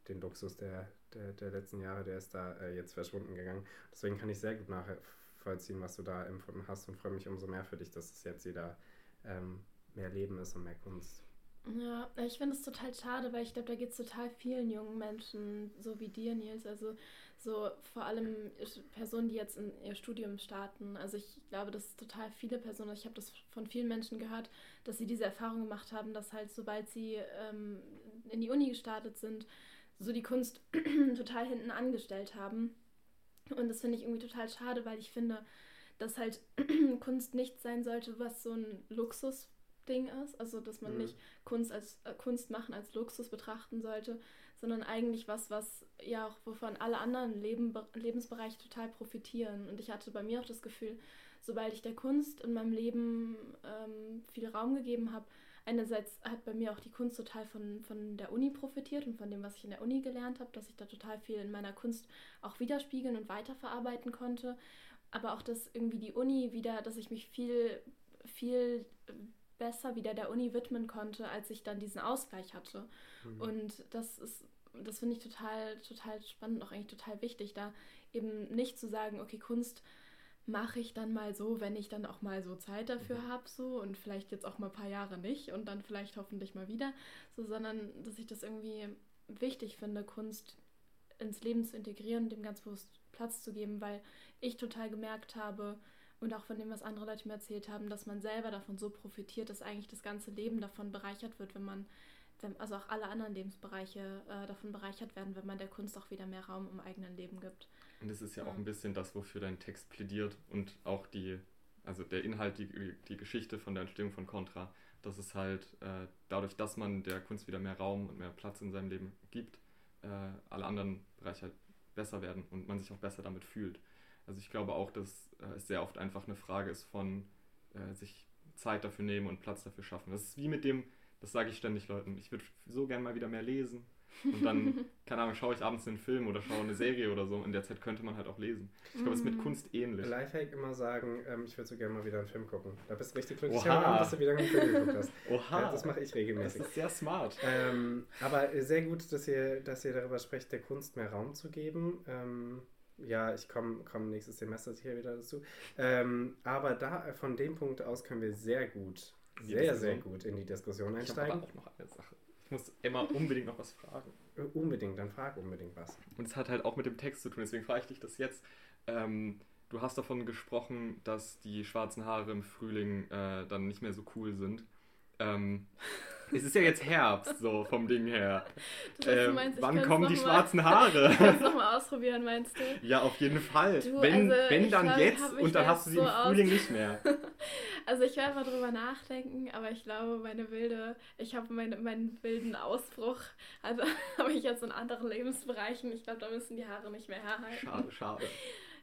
den Luxus der, der, der letzten Jahre, der ist da äh, jetzt verschwunden gegangen. Deswegen kann ich sehr gut nachvollziehen, was du da empfunden hast und freue mich umso mehr für dich, dass es jetzt wieder ähm, mehr Leben ist und mehr Kunst. Ja, ich finde es total schade, weil ich glaube, da geht es total vielen jungen Menschen, so wie dir, Nils. Also so vor allem Personen, die jetzt in ihr Studium starten. Also ich glaube, dass total viele Personen, ich habe das von vielen Menschen gehört, dass sie diese Erfahrung gemacht haben, dass halt sobald sie ähm, in die Uni gestartet sind, so die Kunst total hinten angestellt haben. Und das finde ich irgendwie total schade, weil ich finde, dass halt Kunst nicht sein sollte, was so ein Luxusding ist. Also, dass man mhm. nicht Kunst als äh, Kunst machen als Luxus betrachten sollte, sondern eigentlich was, was ja auch, wovon alle anderen Leben, Lebensbereiche total profitieren. Und ich hatte bei mir auch das Gefühl, sobald ich der Kunst in meinem Leben ähm, viel Raum gegeben habe, einerseits hat bei mir auch die Kunst total von, von der Uni profitiert und von dem, was ich in der Uni gelernt habe, dass ich da total viel in meiner Kunst auch widerspiegeln und weiterverarbeiten konnte. Aber auch, dass irgendwie die Uni wieder, dass ich mich viel, viel besser wieder der Uni widmen konnte, als ich dann diesen Ausgleich hatte. Mhm. Und das ist, das finde ich total, total spannend, auch eigentlich total wichtig, da eben nicht zu sagen, okay, Kunst mache ich dann mal so, wenn ich dann auch mal so Zeit dafür mhm. habe, so und vielleicht jetzt auch mal ein paar Jahre nicht und dann vielleicht hoffentlich mal wieder, so, sondern dass ich das irgendwie wichtig finde, Kunst ins Leben zu integrieren, dem ganz bewusst Platz zu geben, weil ich total gemerkt habe und auch von dem, was andere Leute mir erzählt haben, dass man selber davon so profitiert, dass eigentlich das ganze Leben davon bereichert wird, wenn man, also auch alle anderen Lebensbereiche äh, davon bereichert werden, wenn man der Kunst auch wieder mehr Raum im eigenen Leben gibt. Und das ist ja auch ein bisschen das, wofür dein Text plädiert und auch die, also der Inhalt, die, die Geschichte von der Entstehung von Contra, dass es halt äh, dadurch, dass man der Kunst wieder mehr Raum und mehr Platz in seinem Leben gibt, äh, alle anderen Bereiche halt besser werden und man sich auch besser damit fühlt. Also ich glaube auch, dass äh, es sehr oft einfach eine Frage ist von äh, sich Zeit dafür nehmen und Platz dafür schaffen. Das ist wie mit dem, das sage ich ständig Leuten, ich würde so gerne mal wieder mehr lesen, und dann, keine Ahnung, schaue ich abends einen Film oder schaue eine Serie oder so. In der Zeit könnte man halt auch lesen. Ich glaube, es ist mit mm. Kunst ähnlich. Lifehack immer sagen, ähm, ich würde so gerne mal wieder einen Film gucken. Da bist du richtig glücklich, Oha. dass du wieder einen Film geguckt hast. Oha. Ja, das mache ich regelmäßig. Das ist sehr smart. Ähm, aber sehr gut, dass ihr, dass ihr darüber sprecht, der Kunst mehr Raum zu geben. Ähm, ja, ich komme komm nächstes Semester sicher wieder dazu. Ähm, aber da von dem Punkt aus können wir sehr gut, sehr, sehr gut in die Diskussion einsteigen. Ich habe auch noch eine Sache. Ich muss Emma unbedingt noch was fragen. Äh, unbedingt, dann frag unbedingt was. Und es hat halt auch mit dem Text zu tun, deswegen frage ich dich das jetzt. Ähm, du hast davon gesprochen, dass die schwarzen Haare im Frühling äh, dann nicht mehr so cool sind. Ähm, es ist ja jetzt Herbst, so vom Ding her. Heißt, ähm, meinst, wann kommen die mal, schwarzen Haare? Kannst du nochmal ausprobieren, meinst du? Ja, auf jeden Fall. Du, wenn, also, wenn dann glaub, jetzt und dann hast du sie so im Frühling nicht mehr. also ich werde mal drüber nachdenken, aber ich glaube, meine wilde, ich habe meine, meinen wilden Ausbruch, also habe ich jetzt in anderen Lebensbereichen. Ich glaube, da müssen die Haare nicht mehr herhalten. Schade, schade.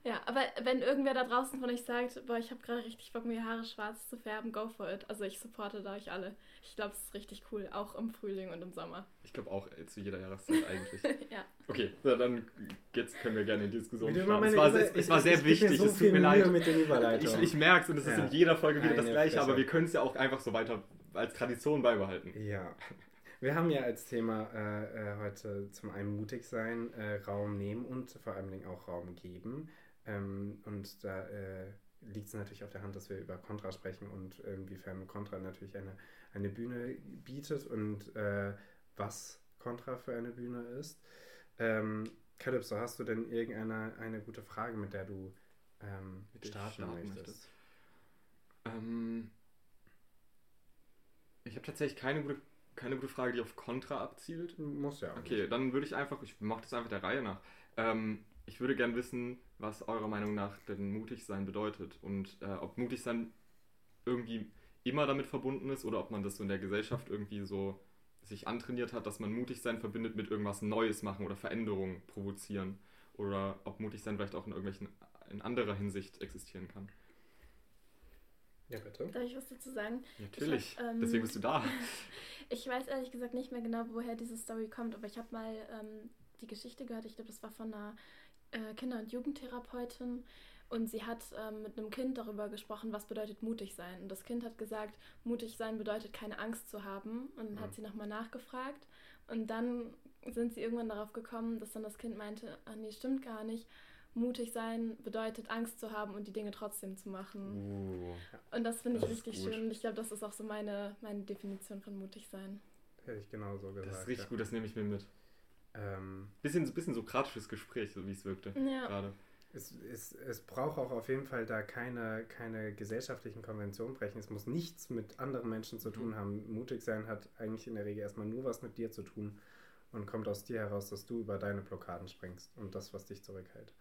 Ja, aber wenn irgendwer da draußen von euch sagt, boah, ich habe gerade richtig Bock, mir Haare schwarz zu färben, go for it. Also ich supporte da euch alle. Ich glaube, es ist richtig cool, auch im Frühling und im Sommer. Ich glaube auch äh, zu jeder Jahreszeit eigentlich. ja. Okay, na, dann jetzt können wir gerne in die Diskussion starten. Es war, Über- es, es ich- war sehr ich geb mir wichtig, so es tut mir leid. mit den Ich, ich merke es und es ist Ja. in jeder Folge wieder das Meine Gleiche, aber Fresse. wir können es ja auch einfach so weiter als Tradition beibehalten. Ja. Wir haben ja als Thema äh, äh, heute zum einen mutig sein, äh, Raum nehmen und vor allen Dingen auch Raum geben. Ähm, und da äh, liegt es natürlich auf der Hand, dass wir über Contra sprechen und inwiefern Contra natürlich eine, eine Bühne bietet und äh, was Contra für eine Bühne ist. Ähm, Calypso, hast du denn irgendeine eine gute Frage, mit der du ähm, starten, starten möchtest? Ähm, ich habe tatsächlich keine gute, keine gute Frage, die auf Contra abzielt. Muss ja Okay, nicht. dann würde ich einfach, ich mache das einfach der Reihe nach. Ähm, ich würde gern wissen, was eurer Meinung nach denn mutig sein bedeutet und äh, ob mutig sein irgendwie immer damit verbunden ist oder ob man das so in der Gesellschaft irgendwie so sich antrainiert hat, dass man mutig sein verbindet mit irgendwas Neues machen oder Veränderungen provozieren oder ob mutig sein vielleicht auch in irgendwelchen in anderer Hinsicht existieren kann. Ja, bitte. Darf ich was dazu sagen? Natürlich, Ich hab, ähm, deswegen bist du da. Ich weiß ehrlich gesagt nicht mehr genau, woher diese Story kommt, aber ich habe mal ähm, die Geschichte gehört. Ich glaube, das war von einer äh, Kinder- und Jugendtherapeutin. Und sie hat ähm, mit einem Kind darüber gesprochen, was bedeutet mutig sein. Und das Kind hat gesagt, mutig sein bedeutet keine Angst zu haben. Und dann Mhm. hat sie nochmal nachgefragt. Und dann sind sie irgendwann darauf gekommen, dass dann das Kind meinte, ah nee, stimmt gar nicht. Mutig sein bedeutet Angst zu haben und die Dinge trotzdem zu machen. Uh, Und das finde ich richtig gut. schön. Und ich glaube, das ist auch so meine, meine Definition von mutig sein. Hätte ich genauso gesagt. das ist richtig ja. gut, das nehme ich mir mit. Ähm, Bisschen, bisschen sokratisches Gespräch, so wie es wirkte Ja. gerade. es, es, es braucht auch auf jeden Fall da keine, keine gesellschaftlichen Konventionen brechen. Es muss nichts mit anderen Menschen zu tun Mhm. haben. Mutig sein hat eigentlich in der Regel erstmal nur was mit dir zu tun und kommt aus dir heraus, dass du über deine Blockaden springst und das, was dich zurückhält.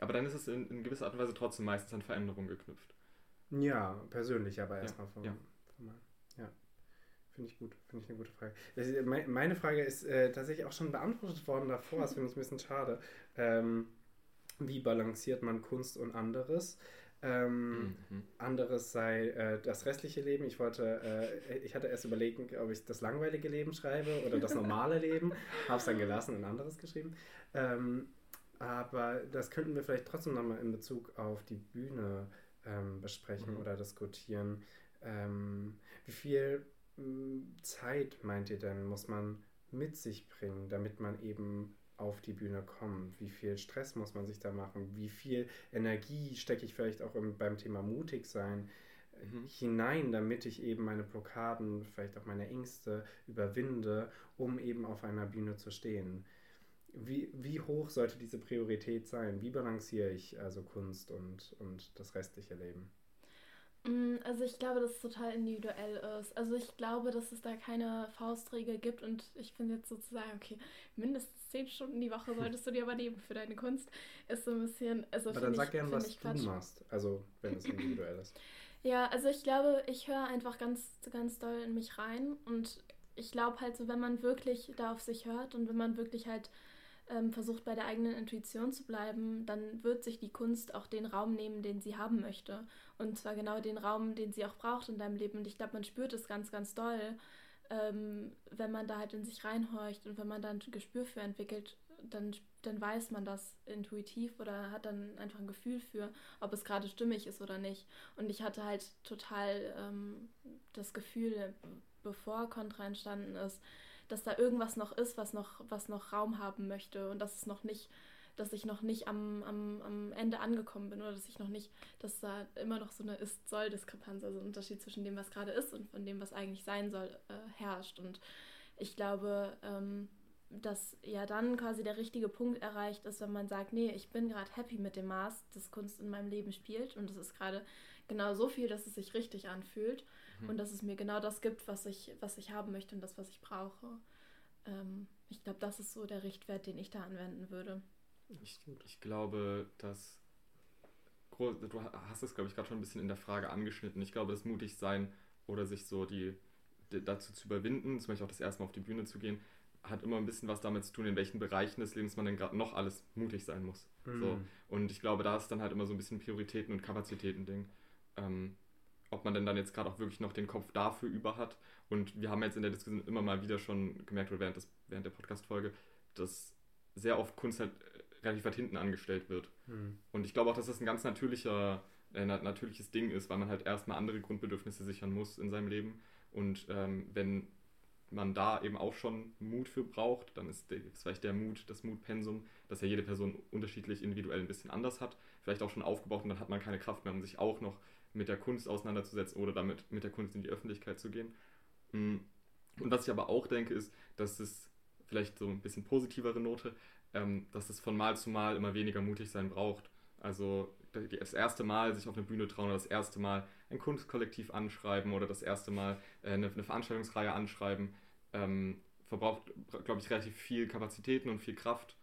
Aber dann ist es in, in gewisser Art und Weise trotzdem meistens an Veränderungen geknüpft. Ja, persönlich, aber Ja, erstmal ja. vom Ja. Finde ich gut, finde ich eine gute Frage. Ist- mei- meine Frage ist äh, tatsächlich auch schon beantwortet worden davor, das finde ich ein bisschen schade. Ähm, wie balanciert man Kunst und anderes? Ähm, Mhm. anderes sei äh, das restliche Leben. Ich wollte, äh, ich hatte erst überlegt, ob ich das langweilige Leben schreibe oder das normale Leben. Habe es dann gelassen und anderes geschrieben. Ähm, aber das könnten wir vielleicht trotzdem nochmal in Bezug auf die Bühne ähm, besprechen Mhm. oder diskutieren. Ähm, wie viel Zeit meint ihr denn, muss man mit sich bringen, damit man eben auf die Bühne kommt? Wie viel Stress muss man sich da machen? Wie viel Energie stecke ich vielleicht auch im, beim Thema mutig sein Mhm. hinein, damit ich eben meine Blockaden, vielleicht auch meine Ängste überwinde, um eben auf einer Bühne zu stehen? Wie, wie hoch sollte diese Priorität sein? Wie balanciere ich also Kunst und, und das restliche Leben? Mm, Also ich glaube, dass es total individuell ist. Also ich glaube, dass es da keine Faustregel gibt und ich finde jetzt sozusagen, okay, mindestens zehn Stunden die Woche solltest du dir aber nehmen für deine Kunst. Ist so ein bisschen, also Aber dann sag ich, gern, finde was du machst, also wenn es individuell ist. Ja, also ich glaube, ich höre einfach ganz, ganz doll in mich rein und ich glaube halt so, wenn man wirklich da auf sich hört und wenn man wirklich halt ähm, versucht bei der eigenen Intuition zu bleiben, dann wird sich die Kunst auch den Raum nehmen, den sie haben möchte. Und zwar genau den Raum, den sie auch braucht in deinem Leben. Und ich glaube, man spürt es ganz, ganz doll, ähm, wenn man da halt in sich reinhorcht und wenn man da ein Gespür für entwickelt, dann, dann weiß man das intuitiv oder hat dann einfach ein Gefühl für, ob es gerade stimmig ist oder nicht. Und ich hatte halt total ähm, das Gefühl, bevor Contra entstanden ist, dass da irgendwas noch ist, was noch, was noch Raum haben möchte und dass es noch nicht, dass ich noch nicht am, am, am Ende angekommen bin oder dass ich noch nicht, dass da immer noch so eine Ist-Soll-Diskrepanz, also ein Unterschied zwischen dem, was gerade ist und von dem, was eigentlich sein soll, äh, herrscht. Und ich glaube, ähm, dass ja dann quasi der richtige Punkt erreicht ist, wenn man sagt, nee, ich bin gerade happy mit dem Maß, das Kunst in meinem Leben spielt und es ist gerade genau so viel, dass es sich richtig anfühlt Mhm. und dass es mir genau das gibt, was ich, was ich haben möchte und das, was ich brauche. Ähm, ich glaube, das ist so der Richtwert, den ich da anwenden würde. Ich, ich glaube, dass. Du hast es, glaube ich, gerade schon ein bisschen in der Frage angeschnitten. Ich glaube, das mutig sein oder sich so die, die dazu zu überwinden, zum Beispiel auch das erste Mal auf die Bühne zu gehen, hat immer ein bisschen was damit zu tun, in welchen Bereichen des Lebens man denn gerade noch alles mutig sein muss. Mhm. So. Und ich glaube, da ist dann halt immer so ein bisschen Prioritäten- und Kapazitäten-Ding. Ähm, ob man denn dann jetzt gerade auch wirklich noch den Kopf dafür über hat. Und wir haben jetzt in der Diskussion immer mal wieder schon gemerkt, oder während, des, während der Podcast-Folge, dass sehr oft Kunst halt äh, relativ weit hinten angestellt wird. Mhm. Und ich glaube auch, dass das ein ganz natürlicher, äh, natürliches Ding ist, weil man halt erstmal andere Grundbedürfnisse sichern muss in seinem Leben. Und ähm, wenn man da eben auch schon Mut für braucht, dann ist, ist vielleicht der Mut, das Mutpensum, das ja jede Person unterschiedlich individuell ein bisschen anders hat, vielleicht auch schon aufgebaut und dann hat man keine Kraft mehr, um sich auch noch mit der Kunst auseinanderzusetzen oder damit mit der Kunst in die Öffentlichkeit zu gehen. Mm. Und was ich aber auch denke, ist, dass es vielleicht so ein bisschen positivere Note, ähm, dass es von Mal zu Mal immer weniger mutig sein braucht. Also das erste Mal sich auf eine Bühne trauen oder das erste Mal ein Kunstkollektiv anschreiben oder das erste Mal äh, eine, Veranstaltungsreihe anschreiben, ähm, verbraucht, glaube ich, relativ viel Kapazitäten und viel Kraft.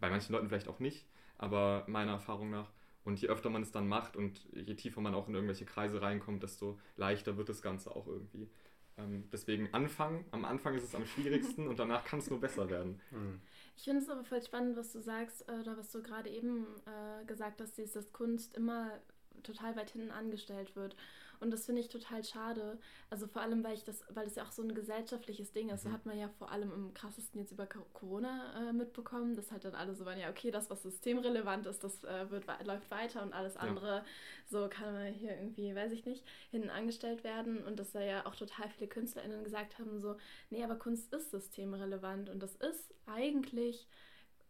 Bei manchen Leuten vielleicht auch nicht, aber meiner Erfahrung nach. Und je öfter man es dann macht und je tiefer man auch in irgendwelche Kreise reinkommt, desto leichter wird das Ganze auch irgendwie. Ähm, deswegen anfangen. Am Anfang ist es am schwierigsten und danach kann es nur besser werden. Mhm. Ich finde es aber voll spannend, was du sagst äh, oder was du gerade eben äh, gesagt hast, dass Kunst immer total weit hinten angestellt wird. Und das finde ich total schade. Also vor allem, weil ich das, weil es ja auch so ein gesellschaftliches Ding ist. Mhm. So hat man ja vor allem im krassesten jetzt über Corona äh, mitbekommen, dass halt dann alle so waren, ja, okay, das, was systemrelevant ist, das äh, wird, läuft weiter und alles andere, ja. so kann man hier irgendwie, weiß ich nicht, hinten angestellt werden. Und dass da ja auch total viele KünstlerInnen gesagt haben, so, nee, aber Kunst ist systemrelevant und das ist eigentlich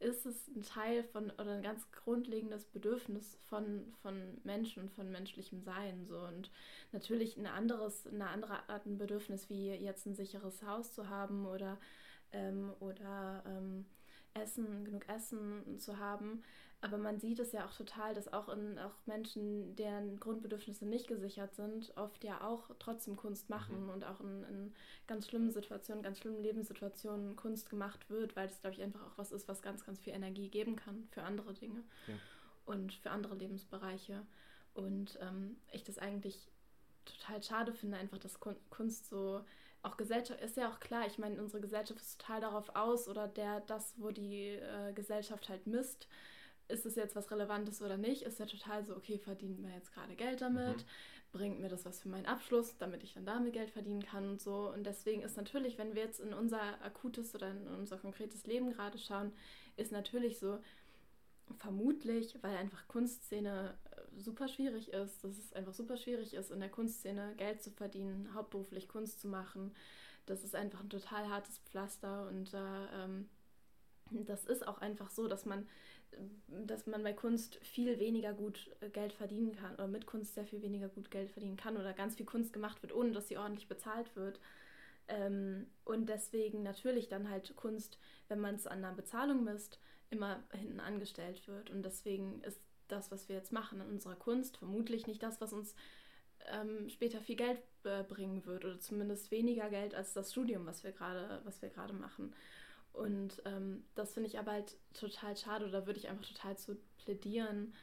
ist es ein Teil von oder ein ganz grundlegendes Bedürfnis von, von Menschen von menschlichem Sein. So. Und natürlich ein anderes, eine andere Art ein Bedürfnis, wie jetzt ein sicheres Haus zu haben oder, ähm, oder ähm, Essen, genug Essen zu haben. Aber man sieht es ja auch total, dass auch, in, auch Menschen, deren Grundbedürfnisse nicht gesichert sind, oft ja auch trotzdem Kunst machen mhm. und auch in, in, ganz schlimmen Situationen, ganz schlimmen Lebenssituationen Kunst gemacht wird, weil das, glaube ich, einfach auch was ist, was ganz, ganz viel Energie geben kann für andere Dinge ja. und für andere Lebensbereiche. Und ähm, ich das eigentlich total schade finde, einfach, dass Kunst so auch Gesellschaft ist ja auch klar, ich meine, unsere Gesellschaft ist total darauf aus oder der das, wo die äh, Gesellschaft halt misst, ist es jetzt was Relevantes oder nicht, ist ja total so, okay, verdienen wir jetzt gerade Geld damit, mhm. bringt mir das was für meinen Abschluss, damit ich dann damit Geld verdienen kann und so. Und deswegen ist natürlich, wenn wir jetzt in unser akutes oder in unser konkretes Leben gerade schauen, ist natürlich so, vermutlich, weil einfach Kunstszene äh, super schwierig ist, dass es einfach super schwierig ist, in der Kunstszene Geld zu verdienen, hauptberuflich Kunst zu machen. Das ist einfach ein total hartes Pflaster und äh, ähm, das ist auch einfach so, dass man dass man bei Kunst viel weniger gut äh, Geld verdienen kann oder mit Kunst sehr viel weniger gut Geld verdienen kann oder ganz viel Kunst gemacht wird, ohne dass sie ordentlich bezahlt wird. Ähm, und deswegen natürlich dann halt Kunst, wenn man es an der Bezahlung misst, immer hinten angestellt wird. Und deswegen ist das, was wir jetzt machen in unserer Kunst, vermutlich nicht das, was uns ähm, später viel Geld äh, bringen wird oder zumindest weniger Geld als das Studium, was wir gerade machen. Und ähm, das finde ich aber halt total schade, oder würde ich einfach total zu plädieren,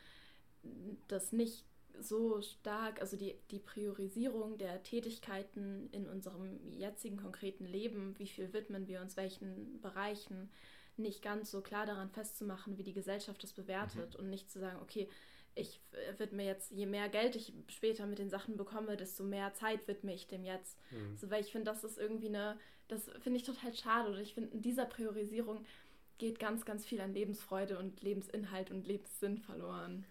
dass nicht so stark, also die, die Priorisierung der Tätigkeiten in unserem jetzigen konkreten Leben, wie viel widmen wir uns welchen Bereichen, nicht ganz so klar daran festzumachen, wie die Gesellschaft das bewertet mhm. und nicht zu sagen, okay, ich widme jetzt, je mehr Geld ich später mit den Sachen bekomme, desto mehr Zeit widme ich dem jetzt. Mhm. So, weil ich finde, das ist irgendwie eine, das finde ich total schade. Und ich finde, in dieser Priorisierung geht ganz, ganz viel an Lebensfreude und Lebensinhalt und Lebenssinn verloren.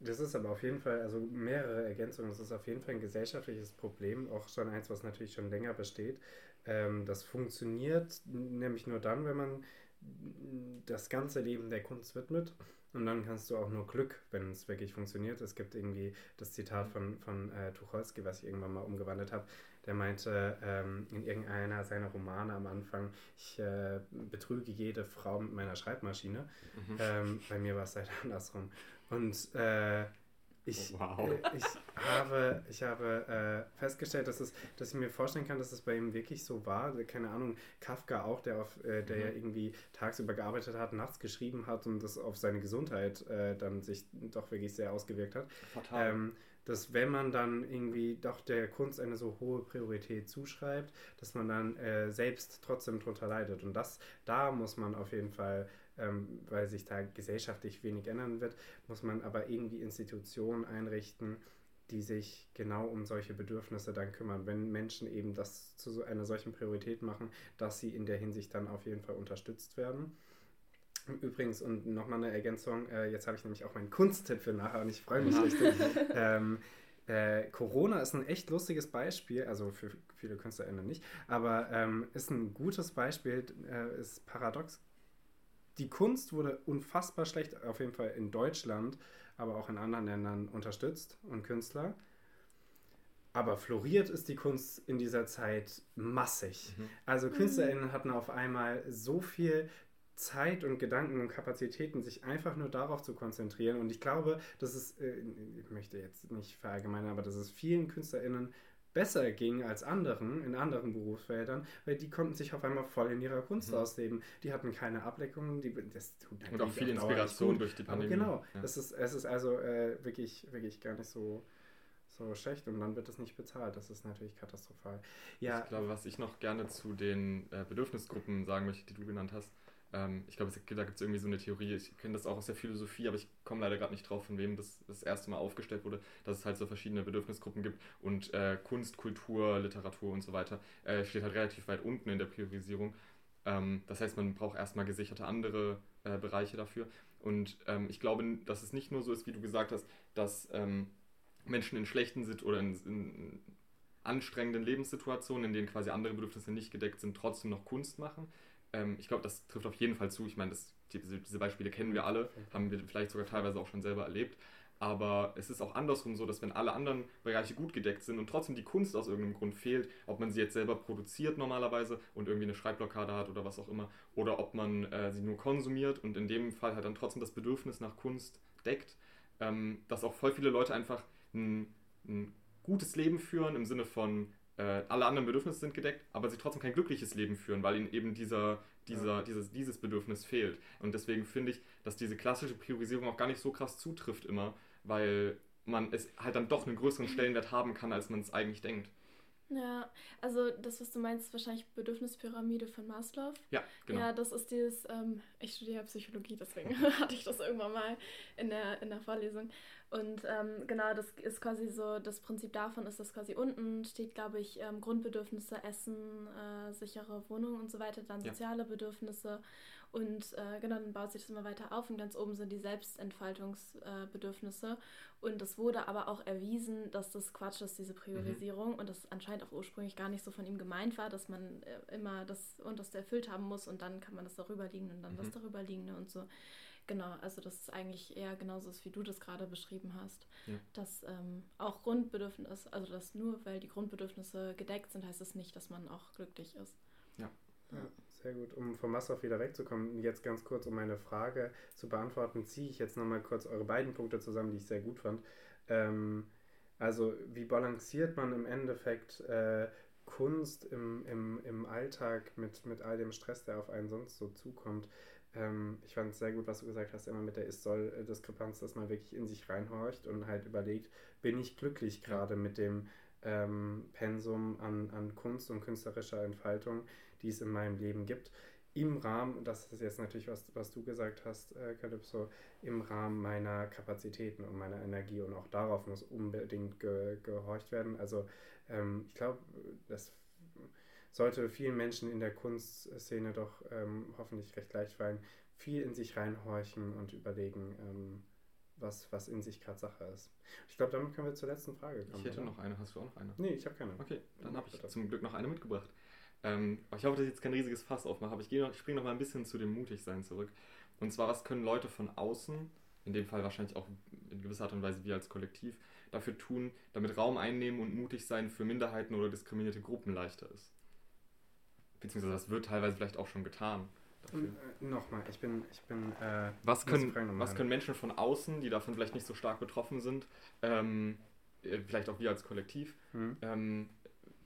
Das ist aber auf jeden Fall, also mehrere Ergänzungen, das ist auf jeden Fall ein gesellschaftliches Problem, auch schon eins, was natürlich schon länger besteht. Ähm, das funktioniert nämlich nur dann, wenn man das ganze Leben der Kunst widmet. Und dann kannst du auch nur Glück, wenn es wirklich funktioniert. Es gibt irgendwie das Zitat von, von äh, Tucholsky, was ich irgendwann mal umgewandelt habe. Der meinte ähm, in irgendeiner seiner Romane am Anfang, ich äh, betrüge jede Frau mit meiner Schreibmaschine. Mhm. Ähm, bei mir war es halt andersrum. Und äh, Ich, wow. äh, ich habe, ich habe äh, festgestellt, dass, es, dass ich mir vorstellen kann, dass es bei ihm wirklich so war. Keine Ahnung, Kafka auch, der, auf, äh, der mhm. ja irgendwie tagsüber gearbeitet hat, nachts geschrieben hat und das auf seine Gesundheit äh, dann sich doch wirklich sehr ausgewirkt hat. Fatal. Ähm, dass wenn man dann irgendwie doch der Kunst eine so hohe Priorität zuschreibt, dass man dann äh, selbst trotzdem drunter leidet. Und das, da muss man auf jeden Fall ähm, weil sich da gesellschaftlich wenig ändern wird, muss man aber irgendwie Institutionen einrichten, die sich genau um solche Bedürfnisse dann kümmern. Wenn Menschen eben das zu einer solchen Priorität machen, dass sie in der Hinsicht dann auf jeden Fall unterstützt werden. Übrigens, und nochmal eine Ergänzung, äh, jetzt habe ich nämlich auch meinen Kunsttipp für nachher und ich freue mich richtig. ähm, äh, Corona ist ein echt lustiges Beispiel, also für viele KünstlerInnen nicht, aber ähm, ist ein gutes Beispiel, äh, ist paradox die Kunst wurde unfassbar schlecht, auf jeden Fall in Deutschland, aber auch in anderen Ländern unterstützt und Künstler. Aber floriert ist die Kunst in dieser Zeit massig. Mhm. Also KünstlerInnen hatten auf einmal so viel Zeit und Gedanken und Kapazitäten, sich einfach nur darauf zu konzentrieren. Und ich glaube, dass es, äh, ich möchte jetzt nicht verallgemeinern, aber dass es vielen KünstlerInnen besser ging als anderen in anderen Berufsfeldern, weil die konnten sich auf einmal voll in ihrer Kunst mhm. ausleben. Die hatten keine Ableckungen, die, das tut Und auch viel Inspiration durch die Pandemie. Aber genau, ja. es, ist, es ist also äh, wirklich, wirklich gar nicht so, so schlecht und dann wird es nicht bezahlt. Das ist natürlich katastrophal. Ja. Ich glaube, was ich noch gerne zu den äh, Bedürfnisgruppen sagen möchte, die du genannt hast, ähm, ich glaube, da gibt es irgendwie so eine Theorie, ich kenne das auch aus der Philosophie, aber ich komme leider gerade nicht drauf, von wem das das erste Mal aufgestellt wurde, dass es halt so verschiedene Bedürfnisgruppen gibt und äh, Kunst, Kultur, Literatur und so weiter äh, steht halt relativ weit unten in der Priorisierung. Ähm, das heißt, man braucht erstmal gesicherte andere äh, Bereiche dafür. Und ähm, ich glaube, dass es nicht nur so ist, wie du gesagt hast, dass ähm, Menschen in schlechten Sit oder in, in anstrengenden Lebenssituationen, in denen quasi andere Bedürfnisse nicht gedeckt sind, trotzdem noch Kunst machen, ähm, ich glaube, das trifft auf jeden Fall zu. Ich meine, diese, diese Beispiele kennen wir alle, haben wir vielleicht sogar teilweise auch schon selber erlebt. Aber es ist auch andersrum so, dass wenn alle anderen Bereiche gut gedeckt sind und trotzdem die Kunst aus irgendeinem Grund fehlt, ob man sie jetzt selber produziert normalerweise und irgendwie eine Schreibblockade hat oder was auch immer, oder ob man äh, sie nur konsumiert und in dem Fall halt dann trotzdem das Bedürfnis nach Kunst deckt, ähm, dass auch voll viele Leute einfach ein, ein gutes Leben führen im Sinne von äh, alle anderen Bedürfnisse sind gedeckt, aber sie trotzdem kein glückliches Leben führen, weil ihnen eben dieser, dieser, ja. dieses, dieses Bedürfnis fehlt. Und deswegen finde ich, dass diese klassische Priorisierung auch gar nicht so krass zutrifft immer, weil man es halt dann doch einen größeren Stellenwert haben kann, als man es eigentlich denkt. Ja, also das, was du meinst, ist wahrscheinlich Bedürfnispyramide von Maslow. Ja, genau. Ja, das ist dieses, ähm, ich studiere Psychologie, deswegen hatte ich das irgendwann mal in der, in der Vorlesung. Und ähm, genau, das ist quasi so, das Prinzip davon ist, dass quasi unten steht, glaube ich, ähm, Grundbedürfnisse, Essen, äh, sichere Wohnung und so weiter, dann soziale ja. Bedürfnisse und äh, genau, dann baut sich das immer weiter auf und ganz oben sind die Selbstentfaltungsbedürfnisse. Äh, und es wurde aber auch erwiesen, dass das Quatsch ist, diese Priorisierung mhm. und das anscheinend auch ursprünglich gar nicht so von ihm gemeint war, dass man äh, immer das Unterste erfüllt haben muss und dann kann man das darüber liegen und dann mhm. das darüber liegende und so. Genau, also das ist eigentlich eher genauso ist, wie du das gerade beschrieben hast. Ja. Dass ähm, auch Grundbedürfnisse, also dass nur weil die Grundbedürfnisse gedeckt sind, heißt es das nicht, dass man auch glücklich ist. Ja. ja. Sehr gut. Um vom Massow wieder wegzukommen, jetzt ganz kurz, um meine Frage zu beantworten, ziehe ich jetzt nochmal kurz eure beiden Punkte zusammen, die ich sehr gut fand. Ähm, also, wie balanciert man im Endeffekt äh, Kunst im, im, im Alltag mit, mit all dem Stress, der auf einen sonst so zukommt? Ähm, ich fand es sehr gut, was du gesagt hast, immer mit der Ist-Soll-Diskrepanz, dass man wirklich in sich reinhorcht und halt überlegt, bin ich glücklich gerade mit dem ähm, Pensum an, an Kunst und künstlerischer Entfaltung, die es in meinem Leben gibt. Im Rahmen, das ist jetzt natürlich, was, was du gesagt hast, äh, Calypso, im Rahmen meiner Kapazitäten und meiner Energie und auch darauf muss unbedingt ge, gehorcht werden. Also ähm, ich glaube, das sollte vielen Menschen in der Kunstszene doch ähm, hoffentlich recht leicht fallen, viel in sich reinhorchen und überlegen, ähm, was, was in sich gerade Sache ist. Ich glaube, damit können wir zur letzten Frage kommen. Ich hätte oder? noch eine. Hast du auch noch eine? Nee, ich habe keine. Okay, dann habe ich zum Glück noch eine mitgebracht. Ähm, ich hoffe, dass ich jetzt kein riesiges Fass aufmache, aber ich, ich springe noch mal ein bisschen zu dem Mutigsein zurück. Und zwar, was können Leute von außen, in dem Fall wahrscheinlich auch in gewisser Art und Weise wir als Kollektiv, dafür tun, damit Raum einnehmen und mutig sein für Minderheiten oder diskriminierte Gruppen leichter ist? Beziehungsweise das wird teilweise vielleicht auch schon getan. Äh, Nochmal, ich bin. Ich bin äh, was können, was können Menschen von außen, die davon vielleicht nicht so stark betroffen sind, ähm, äh, vielleicht auch wir als Kollektiv, hm. ähm,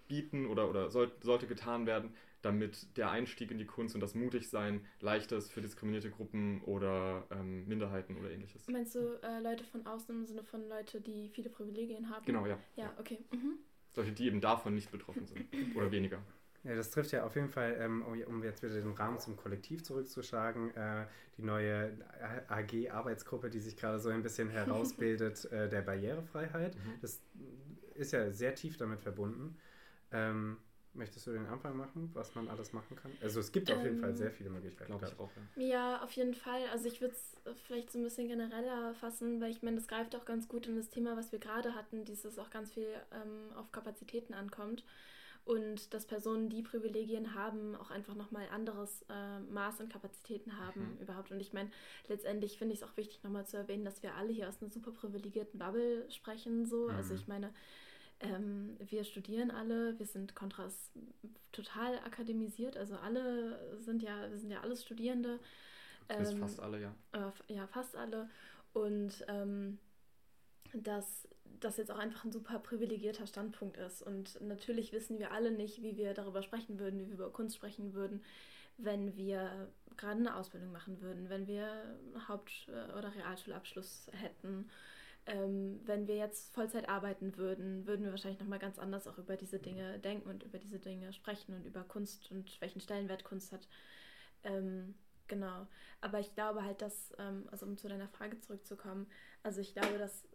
bieten oder, oder soll, sollte getan werden, damit der Einstieg in die Kunst und das Mutigsein leichter ist für diskriminierte Gruppen oder ähm, Minderheiten oder ähnliches. Meinst du äh, Leute von außen im Sinne von Leute, die viele Privilegien haben? Genau, ja. Ja, okay. Mhm. Solche, die eben davon nicht betroffen sind oder weniger. Ja, das trifft ja auf jeden Fall, ähm, um jetzt wieder den Rahmen zum Kollektiv zurückzuschlagen, äh, die neue AG-Arbeitsgruppe, die sich gerade so ein bisschen herausbildet, äh, der Barrierefreiheit. Mhm. Das ist ja sehr tief damit verbunden. Ähm, möchtest du den Anfang machen, was man alles machen kann? Also es gibt auf jeden Fall ähm, sehr viele Möglichkeiten. Glaube ich auch. Ja. ja, auf jeden Fall. Also ich würde es vielleicht so ein bisschen genereller fassen, weil ich meine, das greift auch ganz gut in das Thema, was wir gerade hatten, dieses auch ganz viel ähm, auf Kapazitäten ankommt und dass Personen, die Privilegien haben, auch einfach nochmal anderes äh, Maß an Kapazitäten haben mhm. überhaupt. Und ich meine, letztendlich finde ich es auch wichtig nochmal zu erwähnen, dass wir alle hier aus einer super privilegierten Bubble sprechen. So. Mhm. Also ich meine, ähm, wir studieren alle, wir sind Kontras total akademisiert, also alle sind ja, wir sind ja alles Studierende. Ähm, fast alle, ja. Äh, ja, fast alle. Und ähm, dass das jetzt auch einfach ein super privilegierter Standpunkt ist. Und natürlich wissen wir alle nicht, wie wir darüber sprechen würden, wie wir über Kunst sprechen würden, wenn wir gerade eine Ausbildung machen würden, wenn wir Haupt- oder Realschulabschluss hätten. Ähm, wenn wir jetzt Vollzeit arbeiten würden, würden wir wahrscheinlich nochmal ganz anders auch über diese Dinge denken und über diese Dinge sprechen und über Kunst und welchen Stellenwert Kunst hat. Ähm, genau. Aber ich glaube halt, dass, ähm, also um zu deiner Frage zurückzukommen, also ich glaube, dass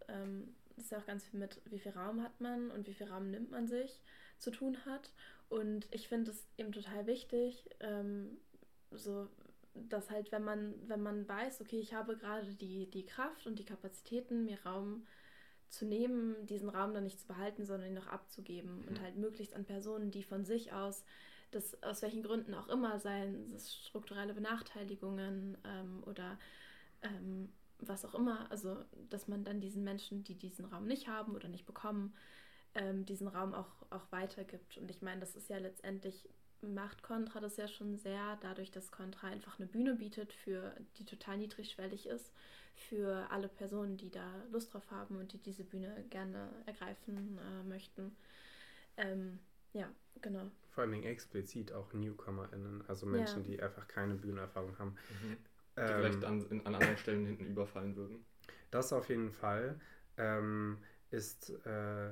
das ja auch ganz viel mit, wie viel Raum hat man und wie viel Raum nimmt man sich zu tun hat. Und ich finde es eben total wichtig, ähm, so dass halt, wenn man, wenn man weiß, okay, ich habe gerade die, die Kraft und die Kapazitäten, mir Raum zu nehmen, diesen Raum dann nicht zu behalten, sondern ihn noch abzugeben mhm. und halt möglichst an Personen, die von sich aus, das aus welchen Gründen auch immer, seien es strukturelle Benachteiligungen ähm, oder ähm, was auch immer, also dass man dann diesen Menschen, die diesen Raum nicht haben oder nicht bekommen, ähm, diesen Raum auch, auch weitergibt. Und ich meine, das ist ja letztendlich, macht Contra das ja schon sehr, dadurch, dass Contra einfach eine Bühne bietet, für die total niedrigschwellig ist, für alle Personen, die da Lust drauf haben und die diese Bühne gerne ergreifen äh, möchten. Ähm, ja, genau. Vor allem explizit auch NewcomerInnen, also Menschen, ja. die einfach keine Bühnenerfahrung haben. Mhm die ähm, vielleicht an, in, an anderen Stellen hinten überfallen würden. Das auf jeden Fall ähm, ist äh,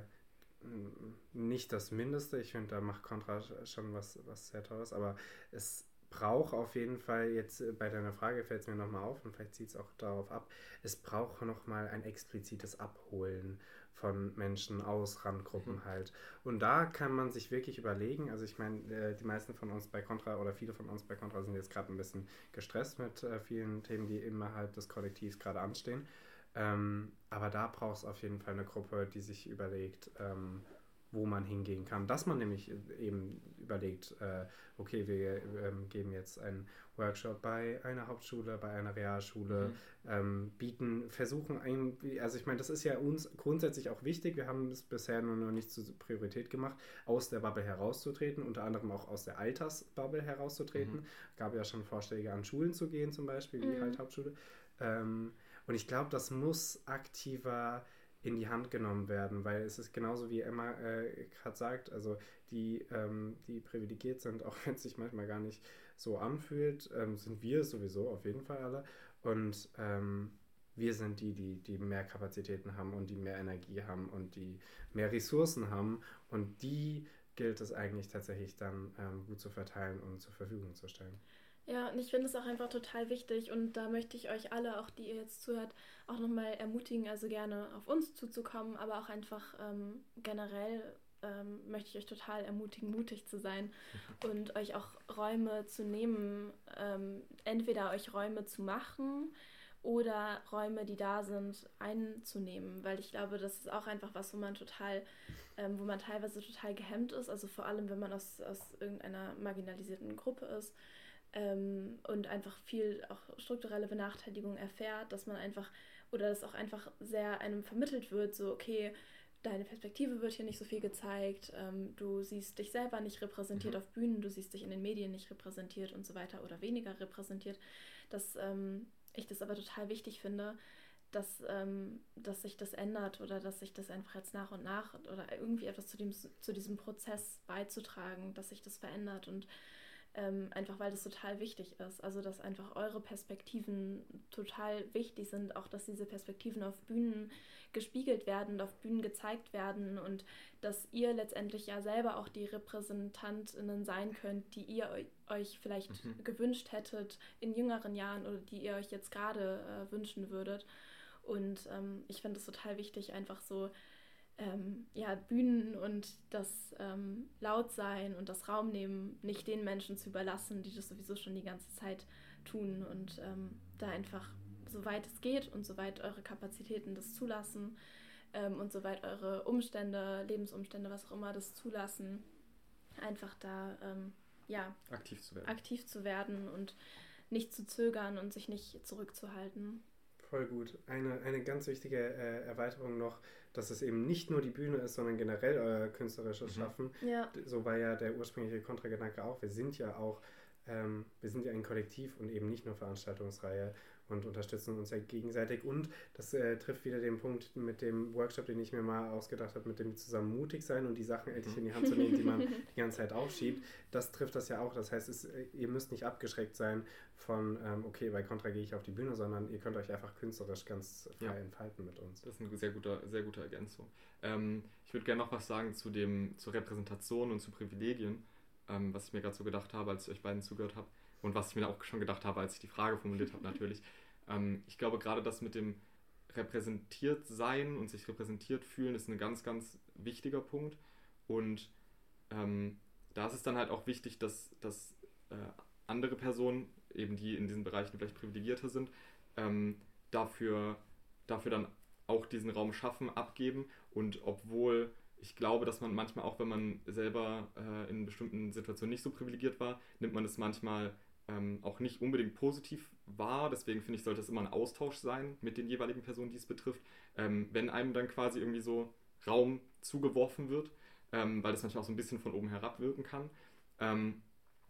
nicht das Mindeste. Ich finde, da macht Contra schon was, was sehr Tolles, aber es braucht auf jeden Fall, jetzt äh, bei deiner Frage fällt es mir nochmal auf und vielleicht zieht es auch darauf ab, es braucht nochmal ein explizites Abholen von Menschen aus Randgruppen mhm. halt. Und da kann man sich wirklich überlegen, also ich meine, äh, die meisten von uns bei Contra oder viele von uns bei Contra sind jetzt gerade ein bisschen gestresst mit äh, vielen Themen, die innerhalb des Kollektivs gerade anstehen. Ähm, aber da braucht es auf jeden Fall eine Gruppe, die sich überlegt, ähm, wo man hingehen kann. Dass man nämlich eben überlegt, äh, okay, wir ähm, geben jetzt einen Workshop bei einer Hauptschule, bei einer Realschule, mhm. ähm, bieten, versuchen, ein, also ich meine, das ist ja uns grundsätzlich auch wichtig. Wir haben es bisher nur noch nicht zur Priorität gemacht, aus der Bubble herauszutreten, unter anderem auch aus der Altersbubble herauszutreten. Mhm. Gab ja schon Vorschläge, an Schulen zu gehen, zum Beispiel, wie mhm. halt Hauptschule. Ähm, und ich glaube, das muss aktiver in die Hand genommen werden, weil es ist genauso wie Emma äh, gerade sagt, also die, ähm, die privilegiert sind, auch wenn es sich manchmal gar nicht so anfühlt, ähm, sind wir sowieso auf jeden Fall alle und ähm, wir sind die, die, die mehr Kapazitäten haben und die mehr Energie haben und die mehr Ressourcen haben und die gilt es eigentlich tatsächlich dann ähm, gut zu verteilen und zur Verfügung zu stellen. Ja, und ich finde es auch einfach total wichtig und da möchte ich euch alle, auch die ihr jetzt zuhört, auch nochmal ermutigen, also gerne auf uns zuzukommen, aber auch einfach ähm, generell ähm, möchte ich euch total ermutigen, mutig zu sein und euch auch Räume zu nehmen, ähm, entweder euch Räume zu machen oder Räume, die da sind, einzunehmen, weil ich glaube, das ist auch einfach was, wo man total, ähm, wo man teilweise total gehemmt ist, also vor allem, wenn man aus, aus irgendeiner marginalisierten Gruppe ist ähm, und einfach viel auch strukturelle Benachteiligung erfährt, dass man einfach oder dass auch einfach sehr einem vermittelt wird, so okay, deine Perspektive wird hier nicht so viel gezeigt, ähm, du siehst dich selber nicht repräsentiert Mhm. auf Bühnen, du siehst dich in den Medien nicht repräsentiert und so weiter oder weniger repräsentiert, dass ähm, ich das aber total wichtig finde, dass, ähm, dass sich das ändert oder dass sich das einfach jetzt nach und nach oder irgendwie etwas zu, dem, zu diesem Prozess beizutragen, dass sich das verändert und ähm, einfach weil das total wichtig ist. Also dass einfach eure Perspektiven total wichtig sind, auch dass diese Perspektiven auf Bühnen gespiegelt werden und auf Bühnen gezeigt werden und dass ihr letztendlich ja selber auch die Repräsentantinnen sein könnt, die ihr eu- euch vielleicht Mhm. gewünscht hättet in jüngeren Jahren oder die ihr euch jetzt gerade äh, wünschen würdet. Und ähm, ich finde es total wichtig, einfach so ähm, ja, Bühnen und das ähm, Lautsein und das Raum nehmen nicht den Menschen zu überlassen, die das sowieso schon die ganze Zeit tun und ähm, da einfach, soweit es geht und soweit eure Kapazitäten das zulassen ähm, und soweit eure Umstände, Lebensumstände, was auch immer das zulassen, einfach da ähm, ja, Aktiv zu werden. aktiv zu werden und nicht zu zögern und sich nicht zurückzuhalten. Voll gut. Eine, eine ganz wichtige äh, Erweiterung noch, dass es eben nicht nur die Bühne ist, sondern generell euer künstlerisches Mhm. Schaffen. Ja, So war ja der ursprüngliche Kontragedanke auch. Wir sind ja auch, ähm, wir sind ja ein Kollektiv und eben nicht nur Veranstaltungsreihe und unterstützen uns ja gegenseitig. Und das äh, trifft wieder den Punkt mit dem Workshop, den ich mir mal ausgedacht habe, mit dem zusammen mutig sein und die Sachen endlich in die Hand zu nehmen, die man die ganze Zeit aufschiebt. Das trifft das ja auch. Das heißt, es, äh, ihr müsst nicht abgeschreckt sein von, ähm, okay, bei Contra gehe ich auf die Bühne, sondern ihr könnt euch einfach künstlerisch ganz frei Ja. entfalten mit uns. Das ist eine sehr gute, sehr gute Ergänzung. Ähm, ich würde gerne noch was sagen zu dem, zur Repräsentation und zu Privilegien, ähm, was ich mir gerade so gedacht habe, als ich euch beiden zugehört habe und was ich mir auch schon gedacht habe, als ich die Frage formuliert habe natürlich. Ähm, ich glaube gerade das mit dem repräsentiert sein und sich repräsentiert fühlen ist ein ganz, ganz wichtiger Punkt und ähm, da ist es dann halt auch wichtig, dass, dass äh, andere Personen, eben die in diesen Bereichen vielleicht privilegierter sind, ähm, dafür, dafür dann auch diesen Raum schaffen, abgeben. Und obwohl ich glaube, dass man manchmal auch, wenn man selber äh, in bestimmten Situationen nicht so privilegiert war, nimmt man es manchmal ähm, auch nicht unbedingt positiv wahr. Deswegen finde ich, sollte es immer ein Austausch sein mit den jeweiligen Personen, die es betrifft. Ähm, wenn einem dann quasi irgendwie so Raum zugeworfen wird, ähm, weil das manchmal auch so ein bisschen von oben herab wirken kann. Ähm,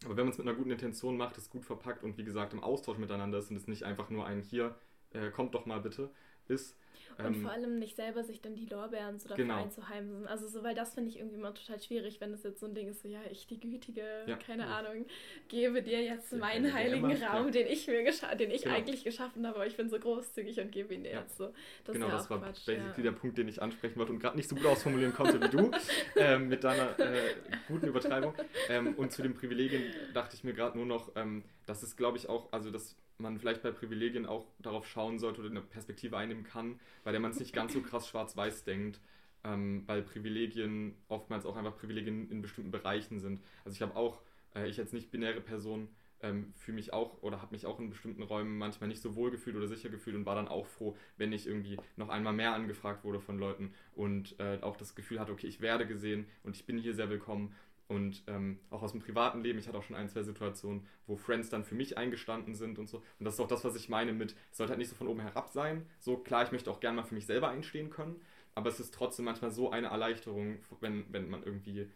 aber wenn man es mit einer guten Intention macht, es gut verpackt und wie gesagt im Austausch miteinander ist und es nicht einfach nur ein hier, äh, kommt doch mal bitte, ist. Und ähm, vor allem nicht selber sich dann die Lorbeeren so dafür Genau. einzuheimsen. Also so, weil das finde ich irgendwie immer total schwierig, wenn das jetzt so ein Ding ist, so ja, ich die Gütige, Ja. keine Ahnung, gebe dir jetzt Ja, meinen heiligen macht, Raum, ja. den ich mir den ich Genau. eigentlich geschaffen habe, aber ich bin so großzügig und gebe ihn dir Ja. jetzt so. Das genau, ist ja das auch war Quatsch. basically ja. der Punkt, den ich ansprechen wollte und gerade nicht so gut ausformulieren konnte wie du, ähm, mit deiner äh, guten Übertreibung. Ähm, und zu den Privilegien dachte ich mir gerade nur noch, ähm, dass es, glaube ich, auch, also dass man vielleicht bei Privilegien auch darauf schauen sollte oder eine Perspektive einnehmen kann, bei der man es nicht ganz so krass schwarz-weiß denkt, ähm, weil Privilegien oftmals auch einfach Privilegien in bestimmten Bereichen sind. Also ich habe auch, äh, ich als nicht-binäre Person, ähm, fühle mich auch oder habe mich auch in bestimmten Räumen manchmal nicht so wohl gefühlt oder sicher gefühlt und war dann auch froh, wenn ich irgendwie noch einmal mehr angefragt wurde von Leuten und äh, auch das Gefühl hatte, okay, ich werde gesehen und ich bin hier sehr willkommen. Und ähm, auch aus dem privaten Leben, ich hatte auch schon ein, zwei Situationen, wo Friends dann für mich eingestanden sind und so. Und das ist auch das, was ich meine mit, es sollte halt nicht so von oben herab sein. So klar, ich möchte auch gerne mal für mich selber einstehen können, aber es ist trotzdem manchmal so eine Erleichterung, wenn, wenn man irgendwie